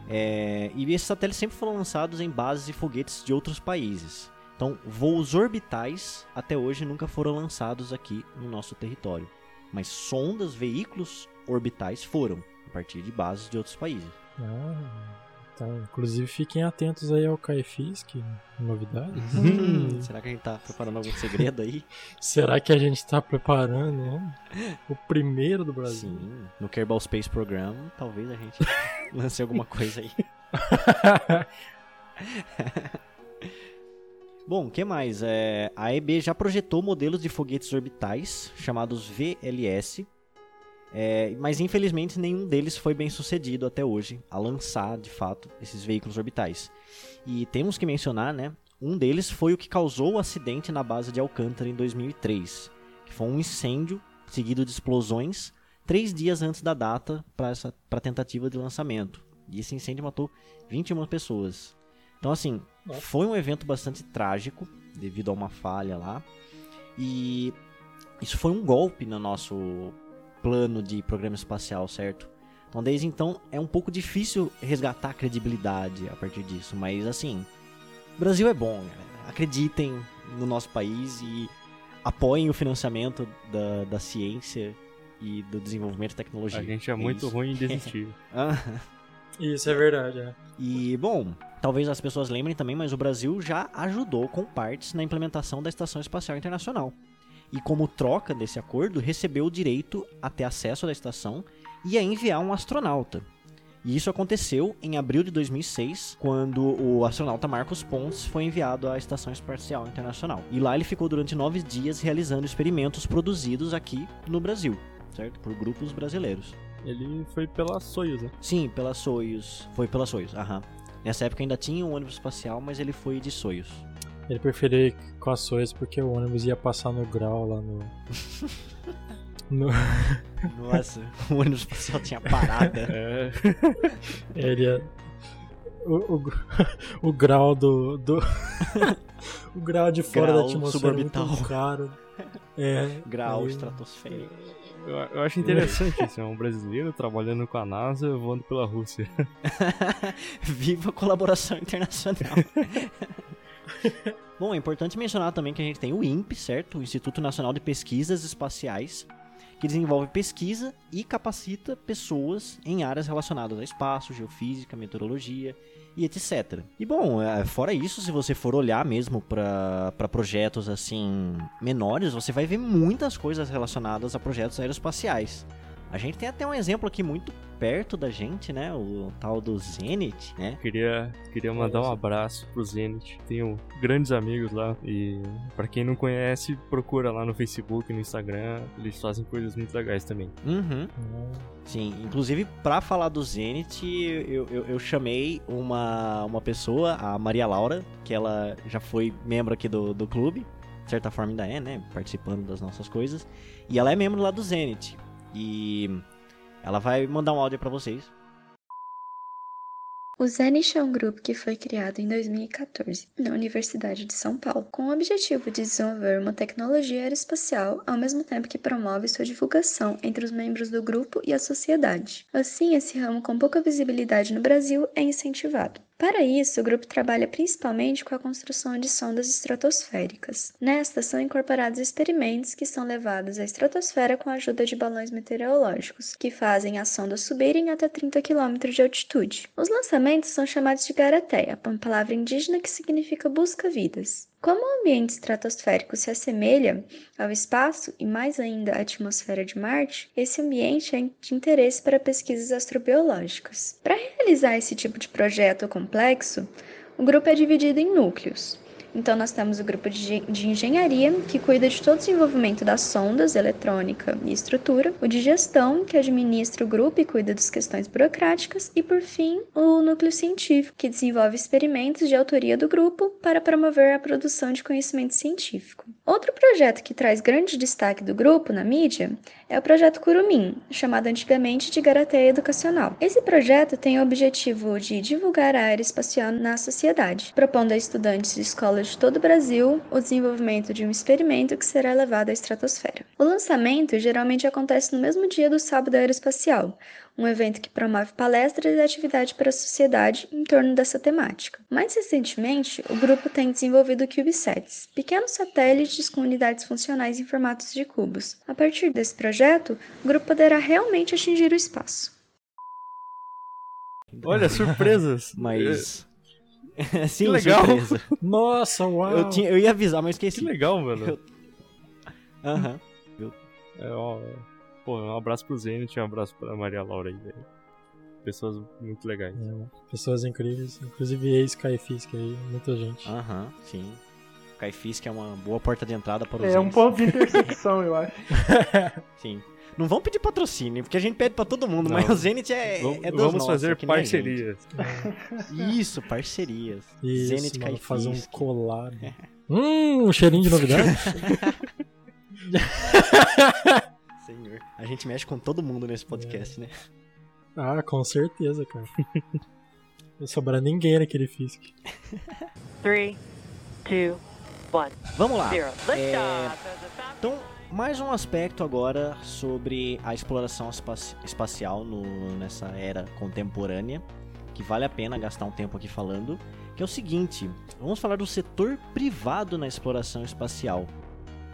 É, e esses satélites sempre foram lançados em bases e foguetes de outros países. Então, voos orbitais até hoje nunca foram lançados aqui no nosso território. Mas sondas, veículos orbitais foram, a partir de bases de outros países. Ah, então, inclusive fiquem atentos aí ao Kaifisk, novidades. Hum, será que a gente tá preparando algum segredo aí? será que a gente tá preparando né? o primeiro do Brasil? Sim, no Kerbal Space Program, talvez a gente lance alguma coisa aí. Bom, o que mais? É, a EB já projetou modelos de foguetes orbitais chamados VLS, é, mas infelizmente nenhum deles foi bem sucedido até hoje a lançar de fato esses veículos orbitais. E temos que mencionar, né, Um deles foi o que causou o acidente na base de Alcântara em 2003, que foi um incêndio seguido de explosões três dias antes da data para a tentativa de lançamento. E esse incêndio matou 21 pessoas. Então, assim, foi um evento bastante trágico, devido a uma falha lá. E isso foi um golpe no nosso plano de programa espacial, certo? Então, desde então, é um pouco difícil resgatar a credibilidade a partir disso. Mas, assim, o Brasil é bom, galera. Acreditem no nosso país e apoiem o financiamento da, da ciência e do desenvolvimento de tecnologia. A gente é, é muito ruim em desistir. Ah. Isso é verdade, é. E, bom, talvez as pessoas lembrem também, mas o Brasil já ajudou com partes na implementação da Estação Espacial Internacional. E como troca desse acordo, recebeu o direito a ter acesso à estação e a enviar um astronauta. E isso aconteceu em abril de 2006, quando o astronauta Marcos Pontes foi enviado à Estação Espacial Internacional. E lá ele ficou durante nove dias realizando experimentos produzidos aqui no Brasil, certo? Por grupos brasileiros. Ele foi pela Soyuz, né? Sim, pela Soyuz. Foi pela Soyuz, aham. Nessa época ainda tinha um ônibus espacial, mas ele foi de Soyuz. Ele preferia ir com a Soyuz porque o ônibus ia passar no grau lá no. no... Nossa, o ônibus espacial tinha parada. É. Ele ia. O, o, o grau do. do... o grau de fora grau da atmosfera é muito caro. É. Grau aí... estratosférico. Eu, eu, acho interessante isso, é um brasileiro trabalhando com a NASA voando pela Rússia. Viva a colaboração internacional. Bom, é importante mencionar também que a gente tem o INPE, certo? O Instituto Nacional de Pesquisas Espaciais, que desenvolve pesquisa e capacita pessoas em áreas relacionadas a espaço, geofísica, meteorologia e etc. E bom, é, fora isso, se você for olhar mesmo para projetos assim menores, você vai ver muitas coisas relacionadas a projetos aeroespaciais. A gente tem até um exemplo aqui muito perto da gente, né? O tal do Zenith, né? Queria, queria mandar um abraço pro Zenith. Tenho grandes amigos lá e para quem não conhece, procura lá no Facebook, no Instagram. Eles fazem coisas muito legais também. Uhum. Sim, inclusive para falar do Zenith, eu, eu, eu, chamei uma, uma pessoa, a Maria Laura, que ela já foi membro aqui do, do clube, de certa forma ainda é, né? Participando das nossas coisas. E ela é membro lá do Zenith. E ela vai mandar um áudio para vocês. O Zenith é um grupo que foi criado em 2014 na Universidade de São Paulo, com o objetivo de desenvolver uma tecnologia aeroespacial ao mesmo tempo que promove sua divulgação entre os membros do grupo e a sociedade. Assim, esse ramo com pouca visibilidade no Brasil é incentivado. Para isso, o grupo trabalha principalmente com a construção de sondas estratosféricas. Nestas são incorporados experimentos que são levados à estratosfera com a ajuda de balões meteorológicos, que fazem as sondas subirem até 30 km de altitude. Os lançamentos são chamados de garateia, uma palavra indígena que significa busca-vidas. Como o ambiente estratosférico se assemelha ao espaço e mais ainda à atmosfera de Marte, esse ambiente é de interesse para pesquisas astrobiológicas. Para realizar esse tipo de projeto complexo, o grupo é dividido em núcleos. Então, nós temos o grupo de, de engenharia, que cuida de todo o desenvolvimento das sondas, eletrônica e estrutura, o de gestão, que administra o grupo e cuida das questões burocráticas, e, por fim, o núcleo científico, que desenvolve experimentos de autoria do grupo para promover a produção de conhecimento científico. Outro projeto que traz grande destaque do grupo na mídia é o projeto Curumim, chamado antigamente de Garateia Educacional. Esse projeto tem o objetivo de divulgar a área espacial na sociedade, propondo a estudantes de escolas de todo o Brasil o desenvolvimento de um experimento que será levado à estratosfera. O lançamento geralmente acontece no mesmo dia do Sábado Aeroespacial, um evento que promove palestras e atividades para a sociedade em torno dessa temática. Mais recentemente, o grupo tem desenvolvido CubeSats, pequenos satélites com unidades funcionais em formatos de cubos. A partir desse projeto, o grupo poderá realmente atingir o espaço. Olha, surpresas! Mas. Sim, que legal! Surpresa. Nossa, uau! Eu, tinha, eu ia avisar, mas esqueci. Que legal, mano. Aham. Eu... É, ó, Pô, um abraço pro Zenit e um abraço pra Maria Laura aí, velho. Pessoas muito legais. É, pessoas incríveis, inclusive ex-Skyfisk aí, muita gente. Aham, sim. Kaifisk é uma boa porta de entrada para os É um ponto de intersecção, eu acho. Sim. Não vamos pedir patrocínio, porque a gente pede pra todo mundo, não. mas o Zenit é, é dos Vamos nossos, fazer parcerias. Isso, parcerias. Isso, Zenit mano, fazer um collab. hum, um cheirinho de novidade. Senhor. A gente mexe com todo mundo nesse podcast, é. né? Ah, com certeza, cara. Não sobrar ninguém naquele Fisk. 3, 2, 1. Vamos lá. É... Então, mais um aspecto agora sobre a exploração espacial no, nessa era contemporânea, que vale a pena gastar um tempo aqui falando, que é o seguinte: vamos falar do setor privado na exploração espacial.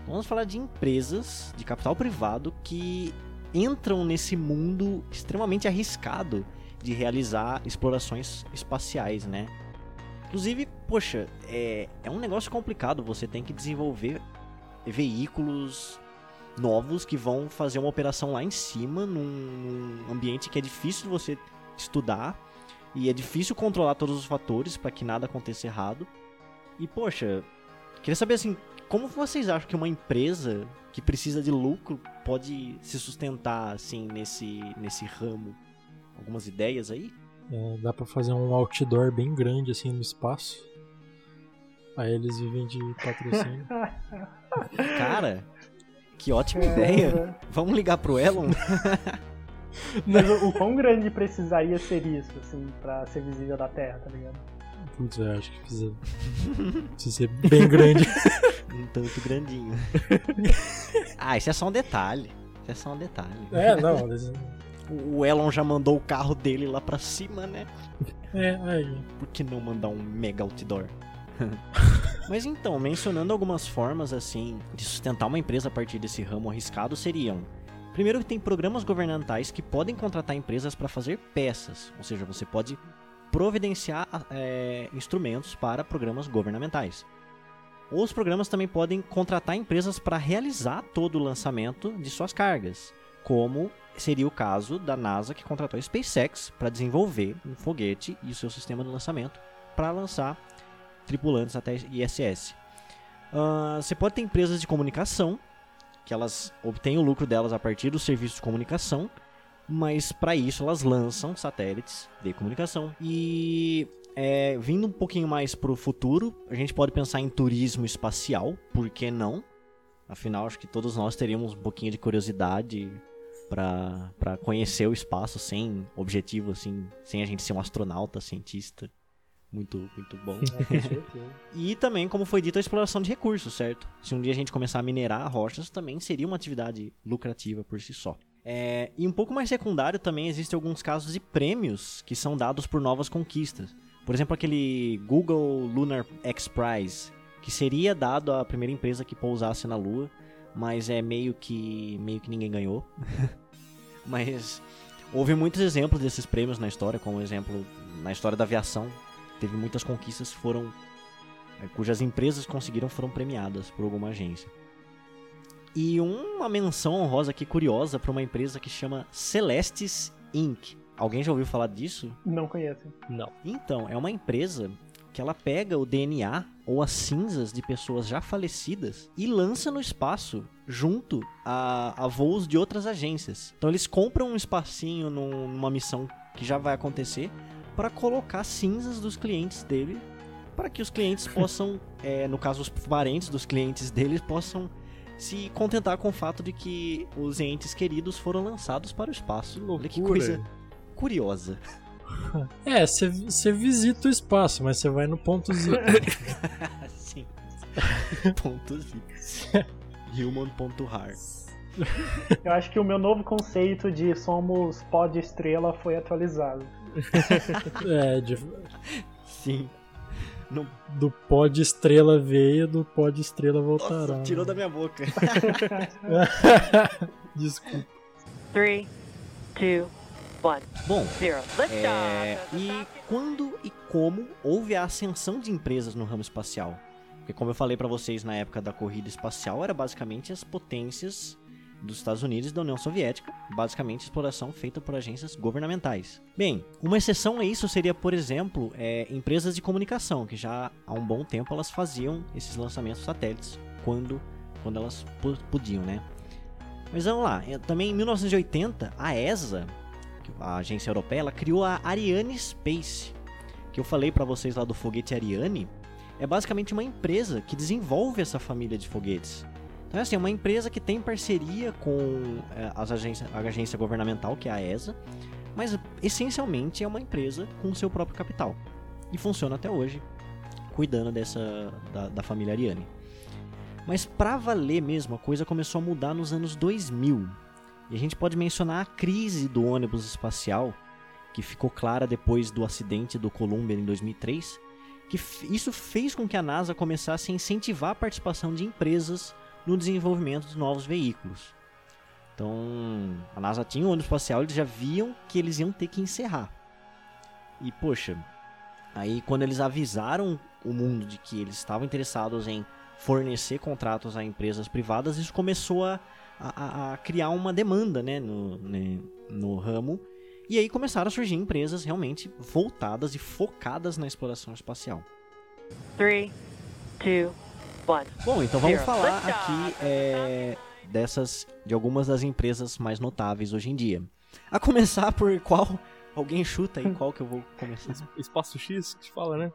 Vamos falar de empresas de capital privado que entram nesse mundo extremamente arriscado de realizar explorações espaciais, né? Inclusive, poxa, é, é um negócio complicado. Você tem que desenvolver veículos novos que vão fazer uma operação lá em cima, num, ambiente que é difícil você estudar e é difícil controlar todos os fatores para que nada aconteça errado. E poxa, queria saber assim, como vocês acham que uma empresa que precisa de lucro pode se sustentar assim nesse nesse ramo? Algumas ideias aí? É, dá para fazer um outdoor bem grande assim no espaço. Aí eles vivem de patrocínio. Cara, que ótima é, ideia. Vamos ligar pro Elon? Mas o, o quão grande precisaria ser isso, assim, pra ser visível da Terra, tá ligado? Putz, eu acho que precisa, precisa ser bem grande. um tanto grandinho. ah, isso é só um detalhe. Isso é só um detalhe. É, não. O Elon já mandou o carro dele lá pra cima, né? É, aí. Por que não mandar um mega outdoor? Mas então, mencionando algumas formas assim de sustentar uma empresa a partir desse ramo arriscado seriam Primeiro tem programas governamentais que podem contratar empresas para fazer peças, ou seja, você pode providenciar é, instrumentos para programas governamentais. Os programas também podem contratar empresas para realizar todo o lançamento de suas cargas, como seria o caso da NASA que contratou a SpaceX para desenvolver um foguete e o seu sistema de lançamento para lançar tripulantes até ISS. Uh, você pode ter empresas de comunicação que elas obtêm o lucro delas a partir dos serviços de comunicação, mas para isso elas lançam satélites de comunicação. E é, vindo um pouquinho mais para o futuro, a gente pode pensar em turismo espacial, por que não? Afinal, acho que todos nós teríamos um pouquinho de curiosidade para conhecer o espaço sem objetivo, assim, sem a gente ser um astronauta, cientista muito, muito bom. e também, como foi dito, a exploração de recursos, certo? Se um dia a gente começar a minerar rochas, também seria uma atividade lucrativa por si só. É, e um pouco mais secundário também existem alguns casos de prêmios que são dados por novas conquistas. Por exemplo, aquele Google Lunar X Prize, que seria dado à primeira empresa que pousasse na Lua, mas é meio que meio que ninguém ganhou. mas houve muitos exemplos desses prêmios na história, como exemplo na história da aviação, teve muitas conquistas foram é, cujas empresas conseguiram foram premiadas por alguma agência. E uma menção honrosa aqui curiosa para uma empresa que chama Celestis Inc. Alguém já ouviu falar disso? Não conheço. Não. Então, é uma empresa que ela pega o DNA ou as cinzas de pessoas já falecidas e lança no espaço junto a, a voos de outras agências. Então eles compram um espacinho num, numa missão que já vai acontecer para colocar cinzas dos clientes dele, para que os clientes possam, é, no caso os parentes dos clientes deles, possam se contentar com o fato de que os entes queridos foram lançados para o espaço. Olha que coisa curiosa. É, você visita o espaço, mas você vai no ponto Z. Sim. ponto Z. Human.har. Eu acho que o meu novo conceito de somos pó de estrela foi atualizado. é, de... Sim. No... Do pó de estrela veio, do pó de estrela voltará. Nossa, tirou da minha boca. Desculpa. 3, 2, 1. Bom, é... e quando e como houve a ascensão de empresas no ramo espacial? Porque como eu falei para vocês na época da corrida espacial, era basicamente as potências dos Estados Unidos e da União Soviética, basicamente exploração feita por agências governamentais. Bem, uma exceção a isso seria, por exemplo, é, empresas de comunicação, que já há um bom tempo elas faziam esses lançamentos satélites quando, quando elas podiam, né? Mas vamos lá, é, também em 1980, a ESA, a agência europeia, ela criou a Ariane Space, que eu falei para vocês lá do foguete Ariane, é basicamente uma empresa que desenvolve essa família de foguetes. Então é assim, é uma empresa que tem parceria com é, as agência, a agência governamental, que é a ESA, mas essencialmente é uma empresa com seu próprio capital. E funciona até hoje, cuidando dessa da, da família Ariane. Mas para valer mesmo, a coisa começou a mudar nos anos 2000. E a gente pode mencionar a crise do ônibus espacial, que ficou clara depois do acidente do Columbia em 2003, que isso fez com que a NASA começasse a incentivar a participação de empresas no desenvolvimento de novos veículos. Então, a NASA tinha um ônibus espacial, eles já viam que eles iam ter que encerrar. E poxa, aí quando eles avisaram o mundo de que eles estavam interessados em fornecer contratos a empresas privadas, isso começou a, a, a criar uma demanda né, no, né, no ramo. E aí começaram a surgir empresas realmente voltadas e focadas na exploração espacial. 3, 2, Bom, então vamos falar aqui é, dessas, de algumas das empresas mais notáveis hoje em dia. A começar por qual? Alguém chuta aí qual que eu vou começar? Espaço X que fala, né?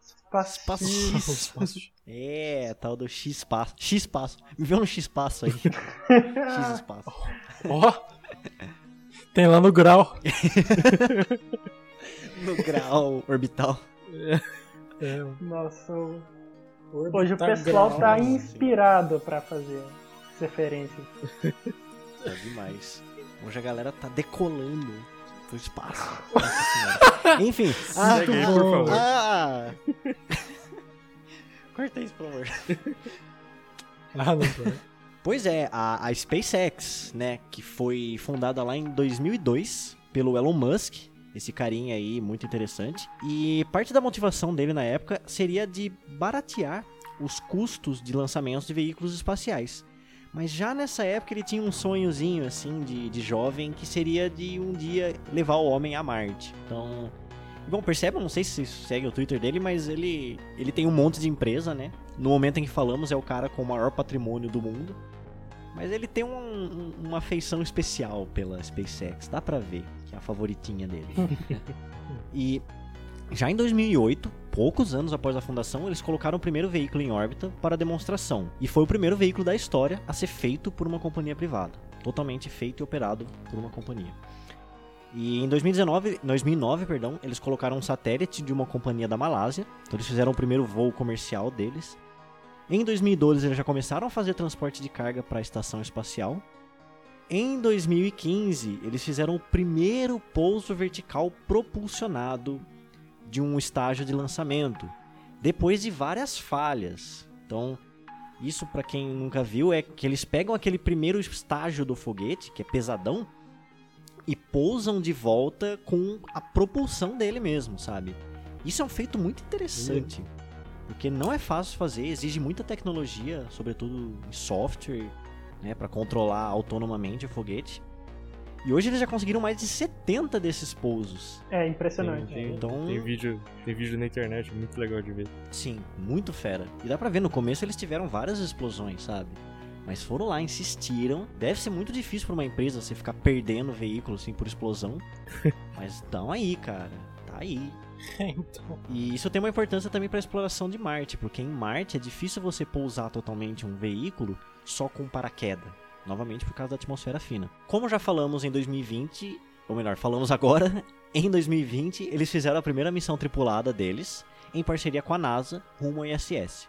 Espaço, espaço X. X. É, tal do X espaço. X espaço. Me vê um X espaço aí. X espaço. Ó. Oh. Tem lá no grau. no grau orbital. É. É. Nossa, Hoje o pessoal tá inspirado para fazer referências. É demais. Hoje a galera tá decolando pro espaço. Enfim. Ah, Segue aí, por favor. Ah. Corta isso, por favor. Ah, não foi. Pois é, a, a SpaceX, né, que foi fundada lá em 2002 pelo Elon Musk, esse carinha aí muito interessante. E parte da motivação dele na época seria de baratear os custos de lançamentos de veículos espaciais. Mas já nessa época ele tinha um sonhozinho assim de, de jovem que seria de um dia levar o homem a Marte. Então, bom, percebe, não sei se você segue o Twitter dele, mas ele ele tem um monte de empresa, né? No momento em que falamos é o cara com o maior patrimônio do mundo. Mas ele tem um, um, uma afeição especial pela SpaceX, dá pra ver que é a favoritinha dele. e já em 2008, poucos anos após a fundação, eles colocaram o primeiro veículo em órbita para demonstração. E foi o primeiro veículo da história a ser feito por uma companhia privada. Totalmente feito e operado por uma companhia. E em 2019, 2009, perdão, eles colocaram um satélite de uma companhia da Malásia. Então eles fizeram o primeiro voo comercial deles. Em 2012 eles já começaram a fazer transporte de carga para a estação espacial. Em 2015 eles fizeram o primeiro pouso vertical propulsionado de um estágio de lançamento, depois de várias falhas. Então, isso para quem nunca viu é que eles pegam aquele primeiro estágio do foguete, que é pesadão, e pousam de volta com a propulsão dele mesmo, sabe? Isso é um feito muito interessante. Uhum. Porque não é fácil fazer, exige muita tecnologia, sobretudo em software, né, para controlar autonomamente o foguete. E hoje eles já conseguiram mais de 70 desses pousos. É impressionante. Tem, tem, então... tem, vídeo, tem vídeo na internet muito legal de ver. Sim, muito fera. E dá pra ver, no começo eles tiveram várias explosões, sabe? Mas foram lá, insistiram. Deve ser muito difícil para uma empresa você ficar perdendo veículo assim por explosão. Mas estão aí, cara. Tá aí. então. E isso tem uma importância também para a exploração de Marte, porque em Marte é difícil você pousar totalmente um veículo só com paraquedas, novamente por causa da atmosfera fina. Como já falamos em 2020, ou melhor, falamos agora, em 2020 eles fizeram a primeira missão tripulada deles em parceria com a NASA rumo ao ISS.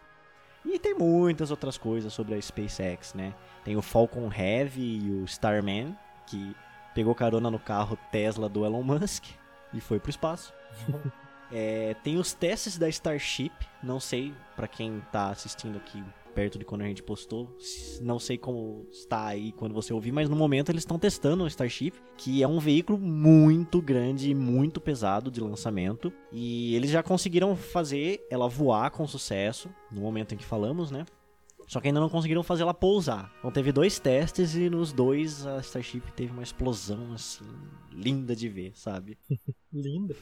E tem muitas outras coisas sobre a SpaceX, né? Tem o Falcon Heavy e o Starman, que pegou carona no carro Tesla do Elon Musk e foi pro espaço. é, tem os testes da Starship, não sei para quem tá assistindo aqui perto de quando a gente postou, não sei como está aí quando você ouvir, mas no momento eles estão testando o Starship, que é um veículo muito grande e muito pesado de lançamento, e eles já conseguiram fazer ela voar com sucesso no momento em que falamos, né? só que ainda não conseguiram fazer ela pousar. Então teve dois testes e nos dois a Starship teve uma explosão assim, linda de ver, sabe? linda.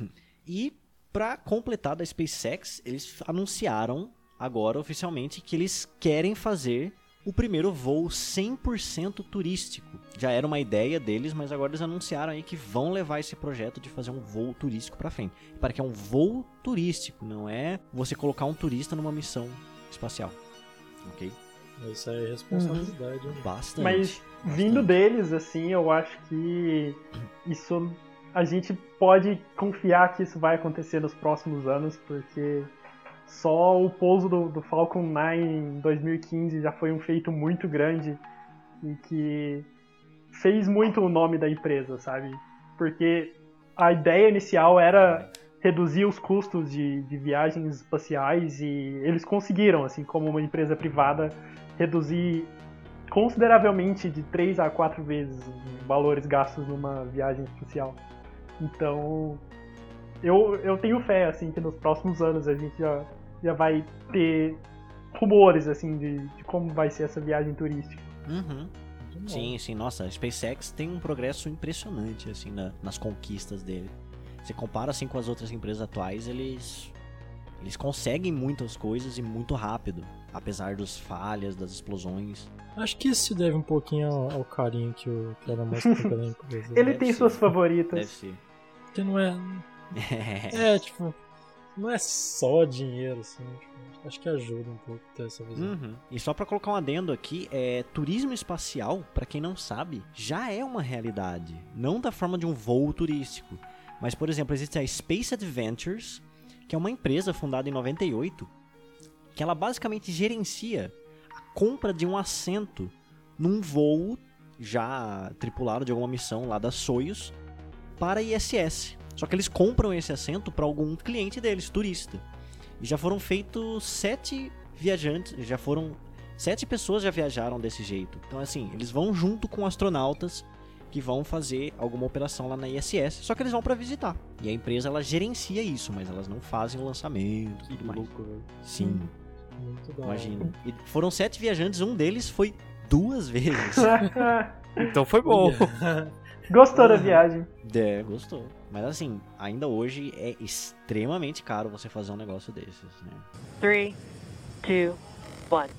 E para completar da SpaceX, eles anunciaram agora oficialmente que eles querem fazer o primeiro voo 100% turístico. Já era uma ideia deles, mas agora eles anunciaram aí que vão levar esse projeto de fazer um voo turístico para frente. Para que é um voo turístico, não é você colocar um turista numa missão espacial. OK? Isso é responsabilidade. Uhum. Bastante. Mas vindo deles, assim, eu acho que isso a gente pode confiar que isso vai acontecer nos próximos anos, porque só o pouso do, do Falcon 9 em 2015 já foi um feito muito grande e que fez muito o nome da empresa, sabe? Porque a ideia inicial era reduzir os custos de, de viagens espaciais e eles conseguiram, assim como uma empresa privada, reduzir consideravelmente de 3 a 4 vezes os valores gastos numa viagem espacial. Então, eu, eu tenho fé, assim, que nos próximos anos a gente já já vai ter rumores, assim, de, de como vai ser essa viagem turística. Uhum. Sim, sim, nossa, a SpaceX tem um progresso impressionante, assim, na, nas conquistas dele. Você compara, assim, com as outras empresas atuais, eles... Eles conseguem muitas coisas e muito rápido, apesar das falhas, das explosões. Acho que isso se deve um pouquinho ao, ao carinho que o Elon Musk tem pela empresa. Ele tem ser. suas favoritas. Deve ser. Que não é... é, tipo não é só dinheiro, assim. Tipo, acho que ajuda um pouco ter essa visão. Uhum. E só para colocar um adendo aqui, é, turismo espacial, para quem não sabe, já é uma realidade. Não da forma de um voo turístico. Mas, por exemplo, existe a Space Adventures, que é uma empresa fundada em 98, que ela basicamente gerencia a compra de um assento num voo já tripulado de alguma missão lá da Soyuz para a ISS. Só que eles compram esse assento para algum cliente deles, turista. E já foram feitos sete viajantes, já foram sete pessoas já viajaram desse jeito. Então assim, eles vão junto com astronautas que vão fazer alguma operação lá na ISS, só que eles vão para visitar. E a empresa ela gerencia isso, mas elas não fazem o lançamento e tudo mais. Louco, Sim. Muito Imagina. E foram sete viajantes, um deles foi duas vezes. então foi bom. Gostou da viagem? É, gostou. Mas assim, ainda hoje é extremamente caro você fazer um negócio desses, né? 3, 2, 1,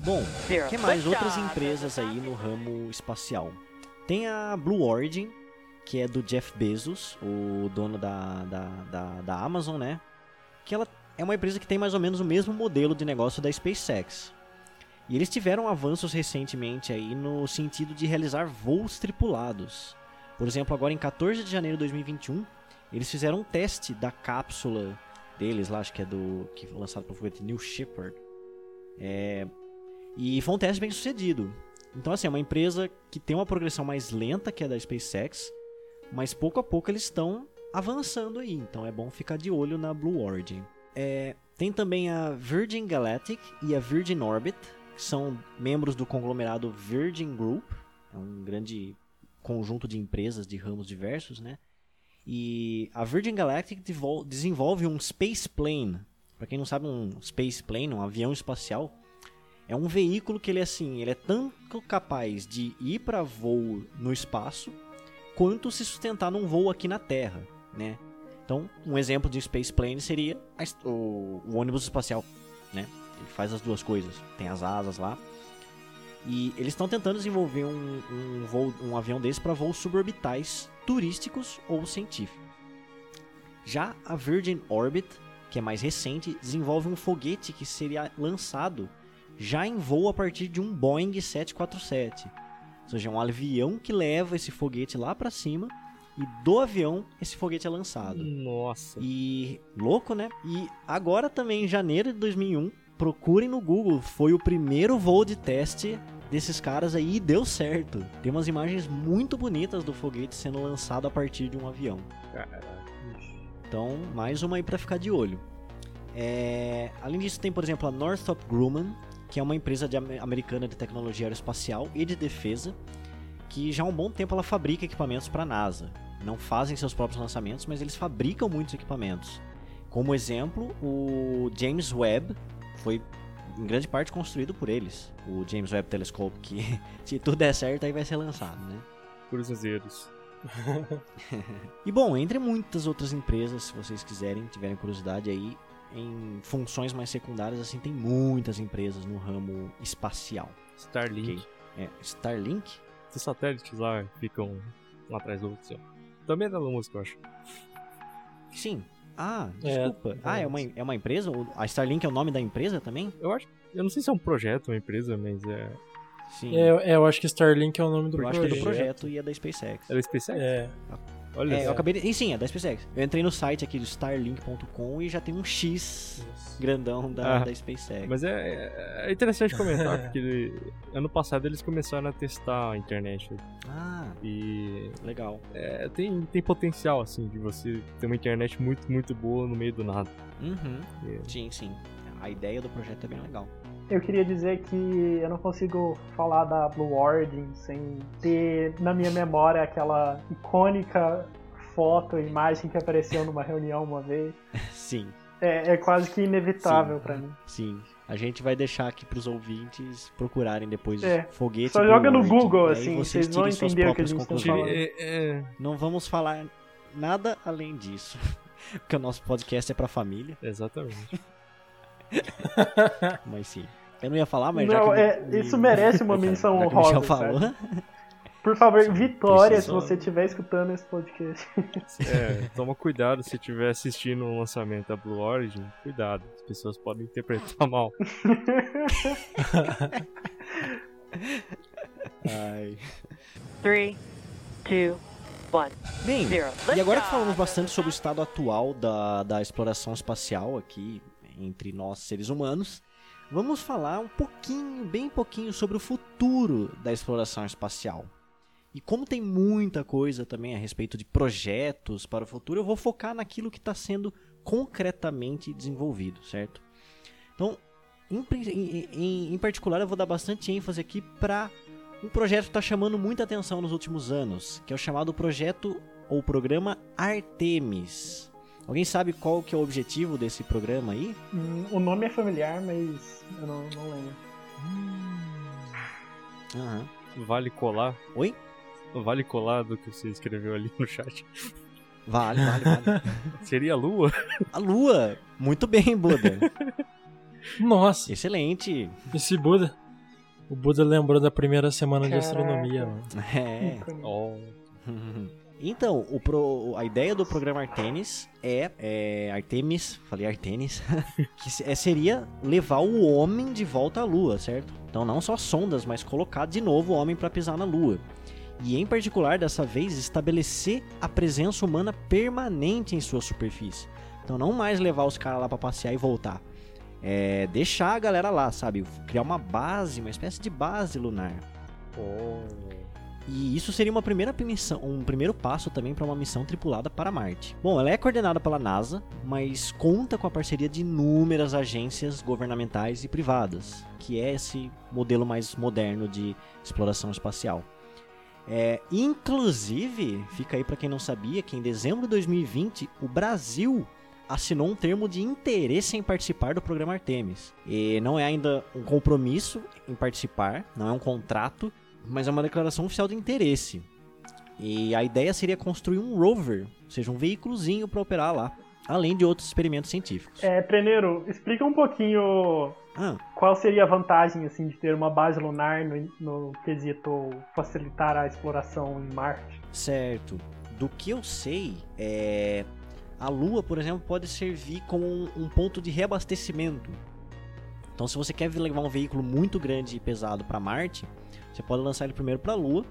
Bom, o que mais outras empresas aí no ramo espacial? Tem a Blue Origin, que é do Jeff Bezos, o dono da, da, da, da Amazon, né? Que ela é uma empresa que tem mais ou menos o mesmo modelo de negócio da SpaceX. E eles tiveram avanços recentemente aí no sentido de realizar voos tripulados. Por exemplo, agora em 14 de janeiro de 2021, eles fizeram um teste da cápsula deles lá, acho que é do. que foi lançado pelo foguete New Shepard. É, e foi um teste bem sucedido. Então, assim, é uma empresa que tem uma progressão mais lenta que a da SpaceX, mas pouco a pouco eles estão avançando aí. Então é bom ficar de olho na Blue Origin. É, tem também a Virgin Galactic e a Virgin Orbit, que são membros do conglomerado Virgin Group, é um grande conjunto de empresas de ramos diversos, né? E a Virgin Galactic desenvolve um Space Plane. Para quem não sabe, um Space Plane, um avião espacial, é um veículo que ele é assim, ele é tanto capaz de ir para voo no espaço, quanto se sustentar num voo aqui na Terra, né? Então, um exemplo de Space Plane seria o, o ônibus espacial, né? Ele faz as duas coisas, tem as asas lá. E eles estão tentando desenvolver um, um, voo, um avião desse para voos suborbitais turísticos ou científicos. Já a Virgin Orbit, que é mais recente, desenvolve um foguete que seria lançado já em voo a partir de um Boeing 747. Ou seja, um avião que leva esse foguete lá para cima e do avião esse foguete é lançado. Nossa. E louco, né? E agora também em janeiro de 2001, procurem no Google, foi o primeiro voo de teste desses caras aí e deu certo. Tem umas imagens muito bonitas do foguete sendo lançado a partir de um avião. Caraca. Então, mais uma aí pra ficar de olho. É... Além disso, tem, por exemplo, a Northrop Grumman, que é uma empresa de americana de tecnologia aeroespacial e de defesa, que já há um bom tempo ela fabrica equipamentos para a NASA. Não fazem seus próprios lançamentos, mas eles fabricam muitos equipamentos. Como exemplo, o James Webb foi em grande parte construído por eles. O James Webb Telescope, que se tudo der certo aí vai ser lançado, né? Cruzeiros. e bom, entre muitas outras empresas, se vocês quiserem, tiverem curiosidade aí, em funções mais secundárias, assim, tem muitas empresas no ramo espacial. Starlink. Okay? É, Starlink? Os satélites lá ficam um atrás do outro. Assim, Também é da música, eu acho. Sim. Ah, é, desculpa. É, ah, é uma, é uma empresa? A Starlink é o nome da empresa também? Eu acho. Eu não sei se é um projeto, uma empresa, mas é. Sim. É, eu acho que Starlink é o nome do eu projeto. Eu acho que é do projeto e é da SpaceX. É da SpaceX? É. Olha é, eu acabei de... E sim, é da SpaceX. Eu entrei no site aqui do starlink.com e já tem um X grandão da, ah, da SpaceX. Mas é, é, interessante comentar, porque ano passado eles começaram a testar a internet. Ah, e legal. É, tem, tem potencial, assim, de você ter uma internet muito, muito boa no meio do nada. Uhum. É. Sim, sim. A ideia do projeto é bem legal. Eu queria dizer que eu não consigo falar da Blue Origin sem ter na minha memória aquela icônica foto, imagem que apareceu numa reunião uma vez. Sim. É, é quase que inevitável para mim. Sim. A gente vai deixar aqui pros ouvintes procurarem depois é, foguete. Só joga no Google, assim, vocês, vocês vão entender o que a gente tá falando. É, é... Não vamos falar nada além disso. Porque o nosso podcast é pra família. Exatamente. mas sim. Eu não ia falar, mas não, já é, isso merece uma menção honrosa. falou. Por favor, Vitória, Precisou. se você estiver escutando esse podcast. É, toma cuidado se estiver assistindo o um lançamento da Blue Origin. Cuidado, as pessoas podem interpretar mal. Ai. 3, 2, 1, Bem, e agora que falamos bastante sobre o estado atual da, da exploração espacial aqui entre nós seres humanos, vamos falar um pouquinho, bem pouquinho, sobre o futuro da exploração espacial. E como tem muita coisa também a respeito de projetos para o futuro, eu vou focar naquilo que está sendo concretamente desenvolvido, certo? Então, em, em, em, particular, eu vou dar bastante ênfase aqui para um projeto que está chamando muita atenção nos últimos anos, que é o chamado projeto ou programa Artemis. Alguém sabe qual que é o objetivo desse programa aí? Hum, o nome é familiar, mas eu não, não lembro. Hum. Vale colar? Oi? Vale colar do que você escreveu ali no chat. Vale, vale, vale. Seria a Lua? A Lua! Muito bem, Buda. Nossa. Excelente. Esse Buda. O Buda lembrou da primeira semana Caraca. de astronomia, mano. É. oh. Então, o pro, a ideia do programa Artemis é, é Artemis, falei Artemis, que é, seria levar o homem de volta à Lua, certo? Então não só sondas, mas colocar de novo o homem para pisar na Lua. E em particular, dessa vez, estabelecer a presença humana permanente em sua superfície. Então não mais levar os caras lá para passear e voltar. É deixar a galera lá, sabe? Criar uma base, uma espécie de base lunar. Oh. E isso seria uma primeira missão, um primeiro passo também para uma missão tripulada para Marte. Bom, ela é coordenada pela NASA, mas conta com a parceria de inúmeras agências governamentais e privadas, que é esse modelo mais moderno de exploração espacial. É, inclusive, fica aí para quem não sabia, que em dezembro de 2020 o Brasil assinou um termo de interesse em participar do programa Artemis. E não é ainda um compromisso em participar, não é um contrato, mas é uma declaração oficial de interesse. E a ideia seria construir um rover, ou seja, um veículozinho para operar lá, além de outros experimentos científicos. É, Treneiro, explica um pouquinho ah. qual seria a vantagem assim de ter uma base lunar no, no quesito facilitar a exploração em Marte. Certo. Do que eu sei, é a Lua, por exemplo, pode servir como um, um ponto de reabastecimento. Então, se você quer levar um veículo muito grande e pesado para Marte, você pode lançar ele primeiro para a Lua.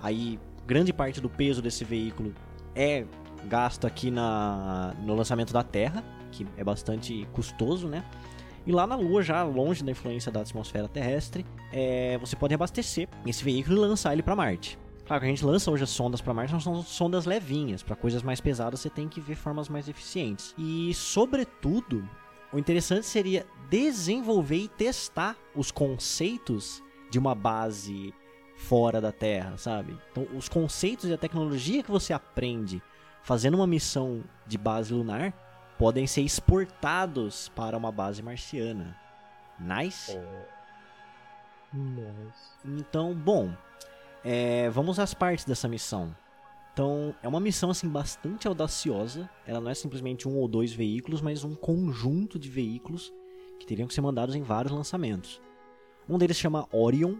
Aí, grande parte do peso desse veículo é gasto aqui na, no lançamento da Terra, que é bastante custoso, né? E lá na Lua, já longe da influência da atmosfera terrestre, é, você pode abastecer esse veículo e lançar ele para Marte. Claro que a gente lança hoje as sondas para Marte, são sondas levinhas. Para coisas mais pesadas, você tem que ver formas mais eficientes. E, sobretudo, o interessante seria desenvolver e testar os conceitos de uma base fora da Terra, sabe? Então, os conceitos e a tecnologia que você aprende fazendo uma missão de base lunar podem ser exportados para uma base marciana. Nice? Oh. Nice. Então, bom, é, vamos às partes dessa missão. Então, é uma missão assim bastante audaciosa. Ela não é simplesmente um ou dois veículos, mas um conjunto de veículos que teriam que ser mandados em vários lançamentos. Um deles chama Orion,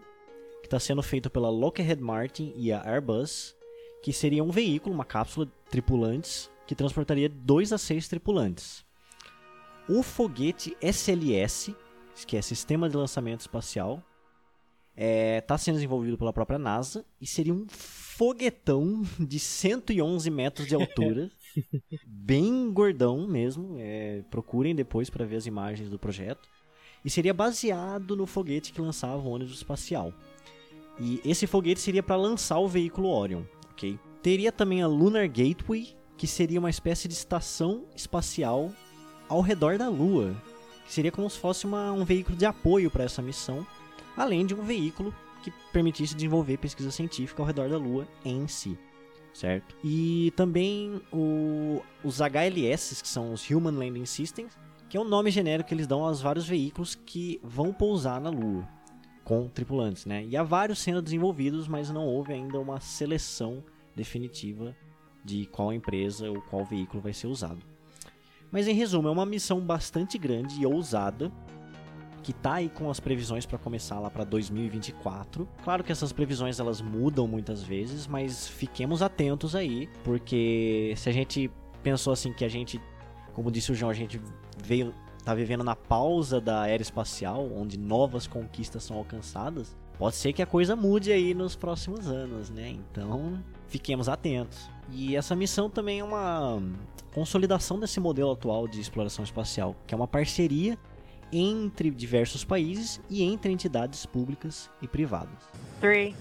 que está sendo feito pela Lockheed Martin e a Airbus, que seria um veículo, uma cápsula de tripulantes, que transportaria 2 a 6 tripulantes. O foguete SLS, que é Sistema de Lançamento Espacial, está é, tá sendo desenvolvido pela própria NASA e seria um foguetão de 111 metros de altura, bem gordão mesmo. É, procurem depois para ver as imagens do projeto. E seria baseado no foguete que lançava o ônibus espacial. E esse foguete seria para lançar o veículo Orion, ok? Teria também a Lunar Gateway, que seria uma espécie de estação espacial ao redor da Lua, que seria como se fosse uma, um veículo de apoio para essa missão, além de um veículo que permitisse desenvolver pesquisa científica ao redor da Lua em si, certo? E também o, os HLS, que são os Human Landing Systems, que é o nome genérico que eles dão aos vários veículos que vão pousar na Lua com tripulantes, né? E há vários sendo desenvolvidos, mas não houve ainda uma seleção definitiva de qual empresa ou qual veículo vai ser usado. Mas em resumo, é uma missão bastante grande e ousada que tá aí com as previsões para começar lá para 2024. Claro que essas previsões elas mudam muitas vezes, mas fiquemos atentos aí, porque se a gente pensou assim que a gente, como disse o João, a gente veio tá vivendo na pausa da era espacial, onde novas conquistas são alcançadas, pode ser que a coisa mude aí nos próximos anos, né? Então, fiquemos atentos. E essa missão também é uma consolidação desse modelo atual de exploração espacial, que é uma parceria entre diversos países e entre entidades públicas e privadas. 3,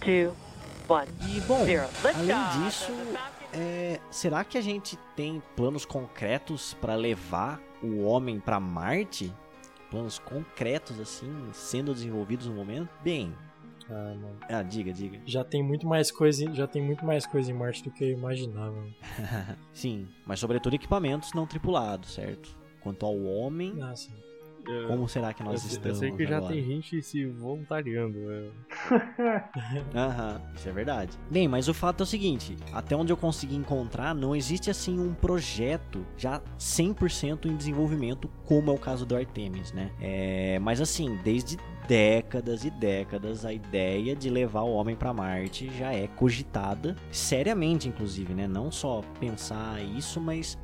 2, 1, E bom, além disso, é, será que a gente tem planos concretos para levar o homem para Marte? Planos concretos assim, sendo desenvolvidos no momento? Bem, ah, mano. Ah, diga, diga. Já tem muito mais coisa, já tem muito mais coisa em Marte do que eu imaginava. sim, mas sobretudo equipamentos não tripulados, certo? Quanto ao homem, ah, sim. Como será que nós eu, estamos? Eu sei que agora? já tem gente se voluntariando. Né? Aham, isso é verdade. Bem, mas o fato é o seguinte: até onde eu consegui encontrar, não existe assim um projeto já 100% em desenvolvimento, como é o caso do Artemis, né? É, mas assim, desde décadas e décadas a ideia de levar o homem para Marte já é cogitada seriamente, inclusive, né? Não só pensar isso, mas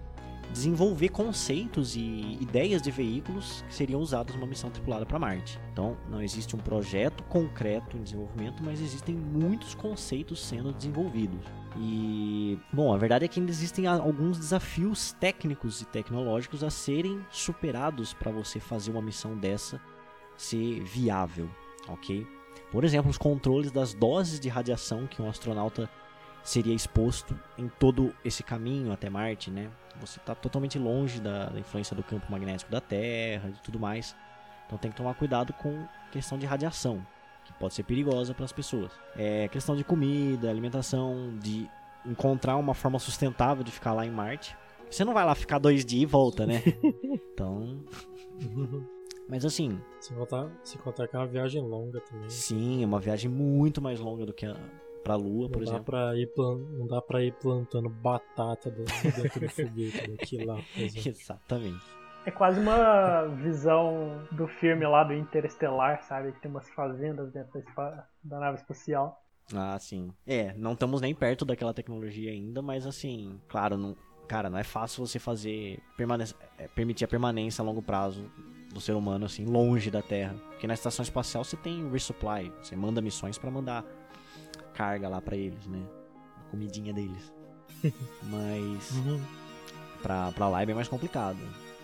desenvolver conceitos e ideias de veículos que seriam usados numa missão tripulada para Marte. Então, não existe um projeto concreto em desenvolvimento, mas existem muitos conceitos sendo desenvolvidos. E, bom, a verdade é que ainda existem alguns desafios técnicos e tecnológicos a serem superados para você fazer uma missão dessa ser viável, ok? Por exemplo, os controles das doses de radiação que um astronauta seria exposto em todo esse caminho até Marte, né? Você está totalmente longe da, da, influência do campo magnético da Terra e tudo mais. Então tem que tomar cuidado com questão de radiação, que pode ser perigosa para as pessoas. É questão de comida, alimentação, de encontrar uma forma sustentável de ficar lá em Marte. Você não vai lá ficar dois dias e volta, né? então. Mas assim. Se contar, se contar que é uma viagem longa também. Sim, é uma viagem muito mais longa do que a, pra lua, não por dá exemplo. Pra ir plan... Não dá pra ir plantando batata dentro do foguete daqui lá, por exemplo. Exatamente. É quase uma visão do filme lá do Interestelar, sabe? Que tem umas fazendas dentro da, da nave espacial. Ah, sim. É, não estamos nem perto daquela tecnologia ainda, mas assim, claro, não, cara, não é fácil você fazer é, permitir a permanência a longo prazo do ser humano assim longe da Terra, porque na estação espacial você tem resupply, você manda missões para mandar carga lá para eles, né? A comidinha deles. Mas uhum. pra, pra lá é bem mais complicado.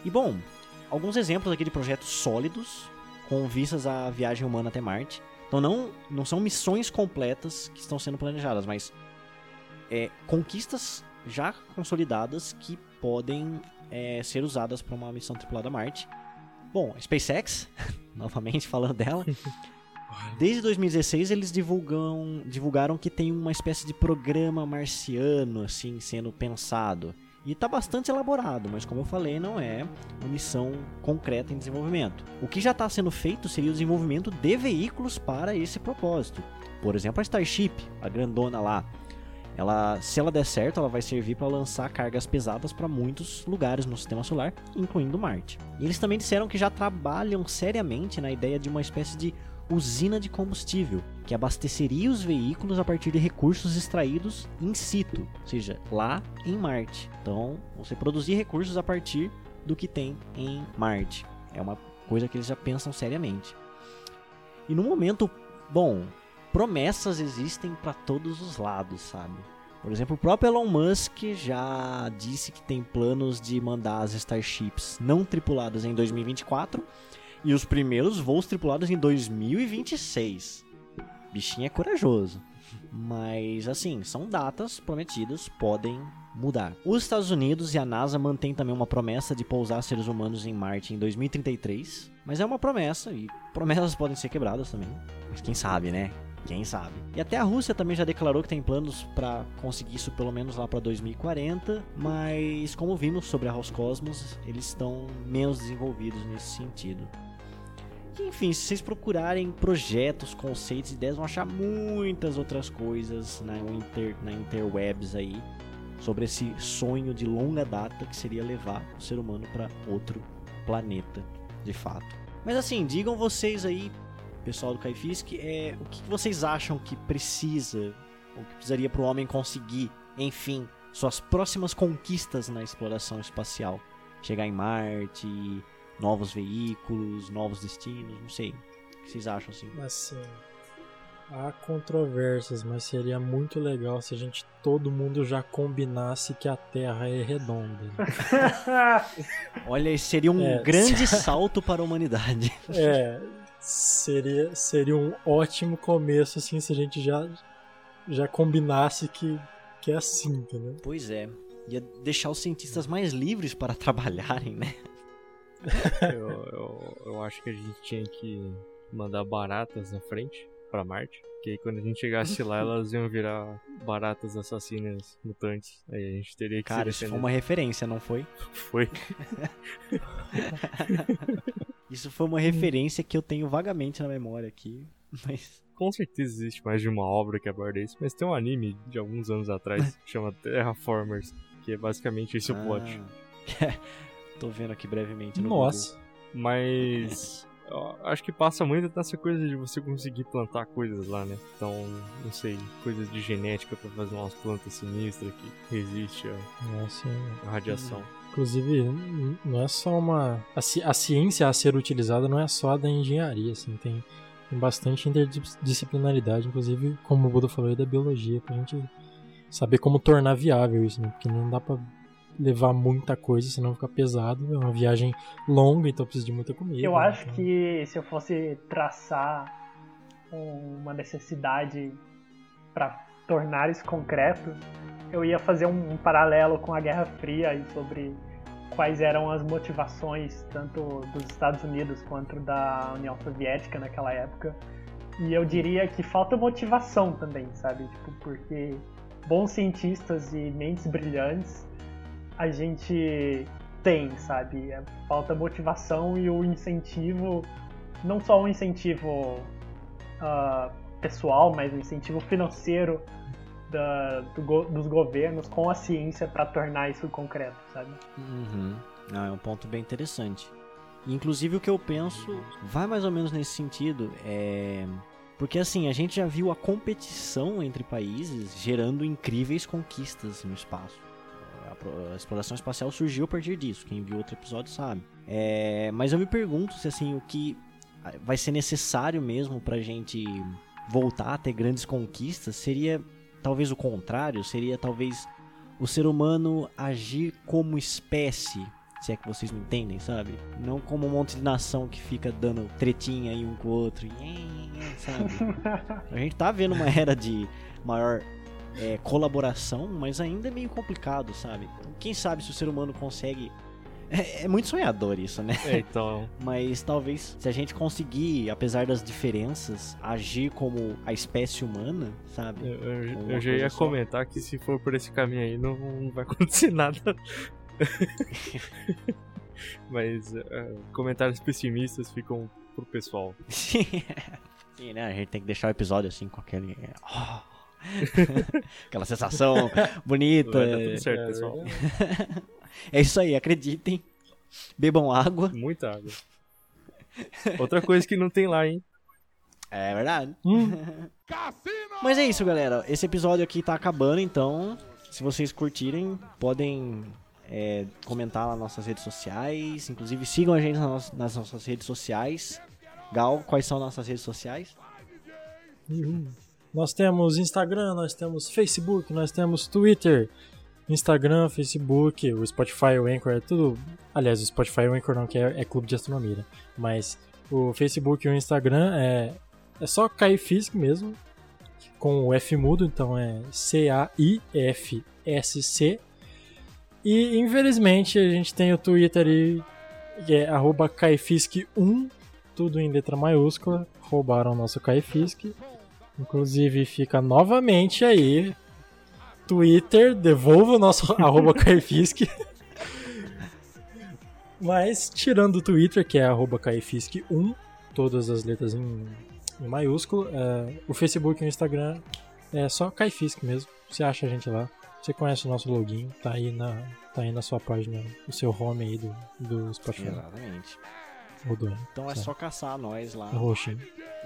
E bom, alguns exemplos aqui de projetos sólidos com vistas à viagem humana até Marte. Então não, não são missões completas que estão sendo planejadas, mas é, conquistas já consolidadas que podem é, ser usadas para uma missão tripulada a Marte. Bom, SpaceX, novamente falando dela, Desde 2016 eles divulgam, divulgaram que tem uma espécie de programa marciano assim sendo pensado. E está bastante elaborado, mas como eu falei, não é uma missão concreta em desenvolvimento. O que já está sendo feito seria o desenvolvimento de veículos para esse propósito. Por exemplo, a Starship, a grandona lá. Ela, se ela der certo, ela vai servir para lançar cargas pesadas para muitos lugares no sistema solar, incluindo Marte. E eles também disseram que já trabalham seriamente na ideia de uma espécie de usina de combustível, que abasteceria os veículos a partir de recursos extraídos in situ, ou seja, lá em Marte. Então, você produzir recursos a partir do que tem em Marte. É uma coisa que eles já pensam seriamente. E no momento, bom, promessas existem para todos os lados, sabe? Por exemplo, o próprio Elon Musk já disse que tem planos de mandar as Starships não tripuladas em 2024 e os primeiros voos tripulados em 2026. Bichinho é corajoso. Mas assim, são datas prometidas, podem mudar. Os Estados Unidos e a NASA mantêm também uma promessa de pousar seres humanos em Marte em 2033. Mas é uma promessa e promessas podem ser quebradas também. Mas quem sabe, né? Quem sabe? E até a Rússia também já declarou que tem planos para conseguir isso pelo menos lá para 2040, mas como vimos sobre a Roscosmos, eles estão menos desenvolvidos nesse sentido. Enfim, se vocês procurarem projetos, conceitos, ideias, vão achar muitas outras coisas na, inter, na interwebs aí sobre esse sonho de longa data que seria levar o ser humano para outro planeta, de fato. Mas assim, digam vocês aí, pessoal do Caifisk, é, o que vocês acham que precisa, ou que precisaria para o homem conseguir, enfim, suas próximas conquistas na exploração espacial? Chegar em Marte, novos veículos, novos destinos, não sei. O que vocês acham assim? Assim, há controvérsias, mas seria muito legal se a gente todo mundo já combinasse que a Terra é redonda. Olha, seria um é, grande salto para a humanidade. É, seria seria um ótimo começo assim se a gente já já combinasse que que é assim, entendeu? Pois é. Ia deixar os cientistas mais livres para trabalharem, né? eu, eu, eu acho que a gente tinha que mandar baratas na frente para Marte. Que aí quando a gente chegasse lá, elas iam virar baratas assassinas mutantes. Aí a gente teria que Cara, isso foi uma referência, não foi? Foi. isso foi uma referência que eu tenho vagamente na memória aqui, mas. Com certeza existe mais de uma obra que aborda isso, mas tem um anime de alguns anos atrás que chama Terraformers, que é basicamente esse ah. o plot. Tô vendo aqui brevemente no Nossa. Google. Mas acho que passa muito nessa coisa de você conseguir plantar coisas lá, né? Então, não sei, coisas de genética para fazer umas plantas sinistras que resiste à, à radiação. Inclusive, não é só uma. A, ci... a, ciência a ser utilizada não é só a da engenharia, assim, tem, tem bastante interdisciplinaridade, inclusive, como o Buda falou da biologia, pra gente saber como tornar viável isso, né? Porque não dá pra levar muita coisa, senão fica pesado. É uma viagem longa, então precisa de muita comida. Eu acho então... que se eu fosse traçar uma necessidade para tornar isso concreto, eu ia fazer um, um, paralelo com a Guerra Fria e sobre quais eram as motivações tanto dos Estados Unidos quanto da União Soviética naquela época. E eu diria que falta motivação também, sabe? Tipo, porque bons cientistas e mentes brilhantes a gente tem, sabe? Falta motivação e o incentivo, não só um incentivo uh, pessoal, mas um incentivo financeiro da, do, dos governos com a ciência para tornar isso concreto, sabe? Uhum. É um ponto bem interessante. Inclusive o que eu penso vai mais ou menos nesse sentido, é porque assim, a gente já viu a competição entre países gerando incríveis conquistas no espaço a exploração espacial surgiu a partir disso. Quem viu outro episódio sabe. É, mas eu me pergunto se assim o que vai ser necessário mesmo para a gente voltar a ter grandes conquistas seria talvez o contrário, seria talvez o ser humano agir como espécie, se é que vocês me entendem, sabe? Não como um monte de nação que fica dando tretinha aí um com o outro, sabe? A gente tá vendo uma era de maior é, colaboração, mas ainda é meio complicado, sabe? Então, quem sabe se o ser humano consegue É, é, muito sonhador isso, né? É, então. Mas talvez se a gente conseguir, apesar das diferenças, agir como a espécie humana, sabe? Eu, eu, eu já ia só. comentar que se for por esse caminho aí, não, não vai acontecer nada. Mas uh, comentários pessimistas ficam pro pessoal. Sim, né? A gente tem que deixar o episódio assim com aquele. Oh. Aquela sensação bonita. Vai dar tudo certo, pessoal. É isso aí, acreditem. Bebam água. Muita água. Outra coisa que não tem lá, hein? É verdade. Hum. Mas é isso, galera. Esse episódio aqui tá acabando, então. Se vocês curtirem, podem é, comentar lá nas nossas redes sociais. Inclusive, sigam a gente nas, nas nossas redes sociais. Gal, quais são nossas redes sociais? Uhum. Nós temos Instagram, nós temos Facebook, nós temos Twitter, Instagram, Facebook, o Spotify, o Anchor, é tudo. Aliás, o Spotify e o Anchor não, que é, é clube de astronomia, né? Mas o Facebook e o Instagram é, é só Caifisc mesmo, com o F mudo, então é C-A-I-F-S-C. E infelizmente a gente tem o Twitter aí, que é Caifisc1, tudo em letra maiúscula. Roubaram o nosso Caifisc. Inclusive fica novamente aí. Twitter, devolva o nosso arroba Caifisk. Mas tirando o Twitter, que é arroba Caifisk1, todas as letras em, em maiúsculo, é, o Facebook e o Instagram é só Caifisk mesmo. Você acha a gente lá. Você conhece o nosso login, tá aí na, tá aí na sua página, o seu home aí do, do Spotify. Exatamente. Então é só caçar nós lá.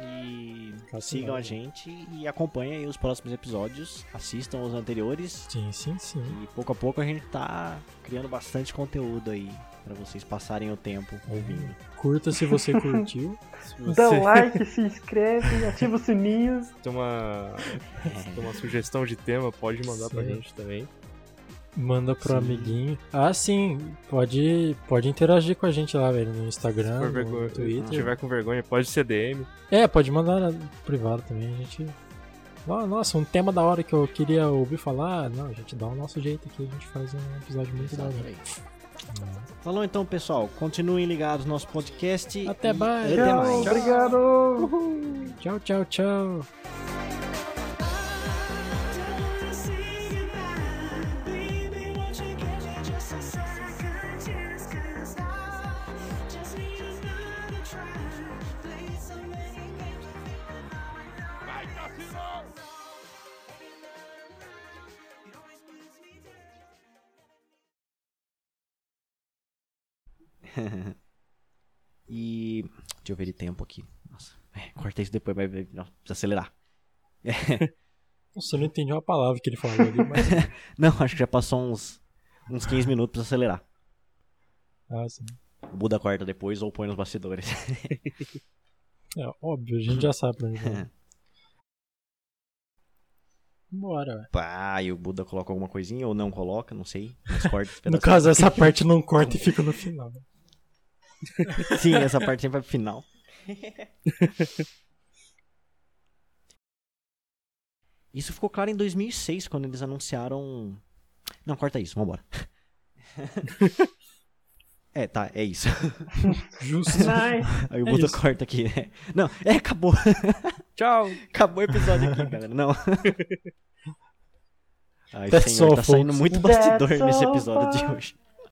E sigam a gente e acompanhem os próximos episódios. Assistam os anteriores. Sim, sim, sim. E pouco a pouco a gente tá criando bastante conteúdo aí para vocês passarem o tempo ouvindo. Curta se você curtiu. se você... Dá like, se inscreve, ativa o sininho. Tem uma, é. tem uma sugestão de tema, pode mandar sim. pra gente também. Manda pro sim. amiguinho. Ah, sim. Pode, pode interagir com a gente lá, velho, no Instagram, no vergonha, Twitter. Se tiver com vergonha, pode ser DM. É, pode mandar privado também. A gente. Nossa, um tema da hora que eu queria ouvir falar. Não, a gente dá o nosso jeito aqui, a gente faz um episódio muito da hora. Falou então, pessoal. Continuem ligados no nosso podcast. Até mais. Até mais. Obrigado. Uhul. Tchau, tchau, tchau. e. Deixa eu ver de tempo aqui. Nossa, é, corta isso depois, vai. Não, precisa acelerar. É. Nossa, eu não entendi uma palavra que ele falou ali, mas. não, acho que já passou uns, uns 15 minutos pra acelerar. Ah, sim. O Buda corta depois ou põe nos bastidores. é, óbvio, a gente já sabe pra onde vai. Bora. Pá, e o Buda coloca alguma coisinha ou não coloca, não sei. Mas corta no caso, essa parte não corta e fica no final. Sim, essa parte sempre vai pro final. Isso ficou claro em 2006, quando eles anunciaram. Não, corta isso, vambora. É, tá, é isso. Justo. Aí o Buda é corta aqui. Né? Não, é, acabou. Tchau. Acabou o episódio aqui, galera. Não. Ai, That's senhor, tá saindo muito bastidor nesse episódio de hoje.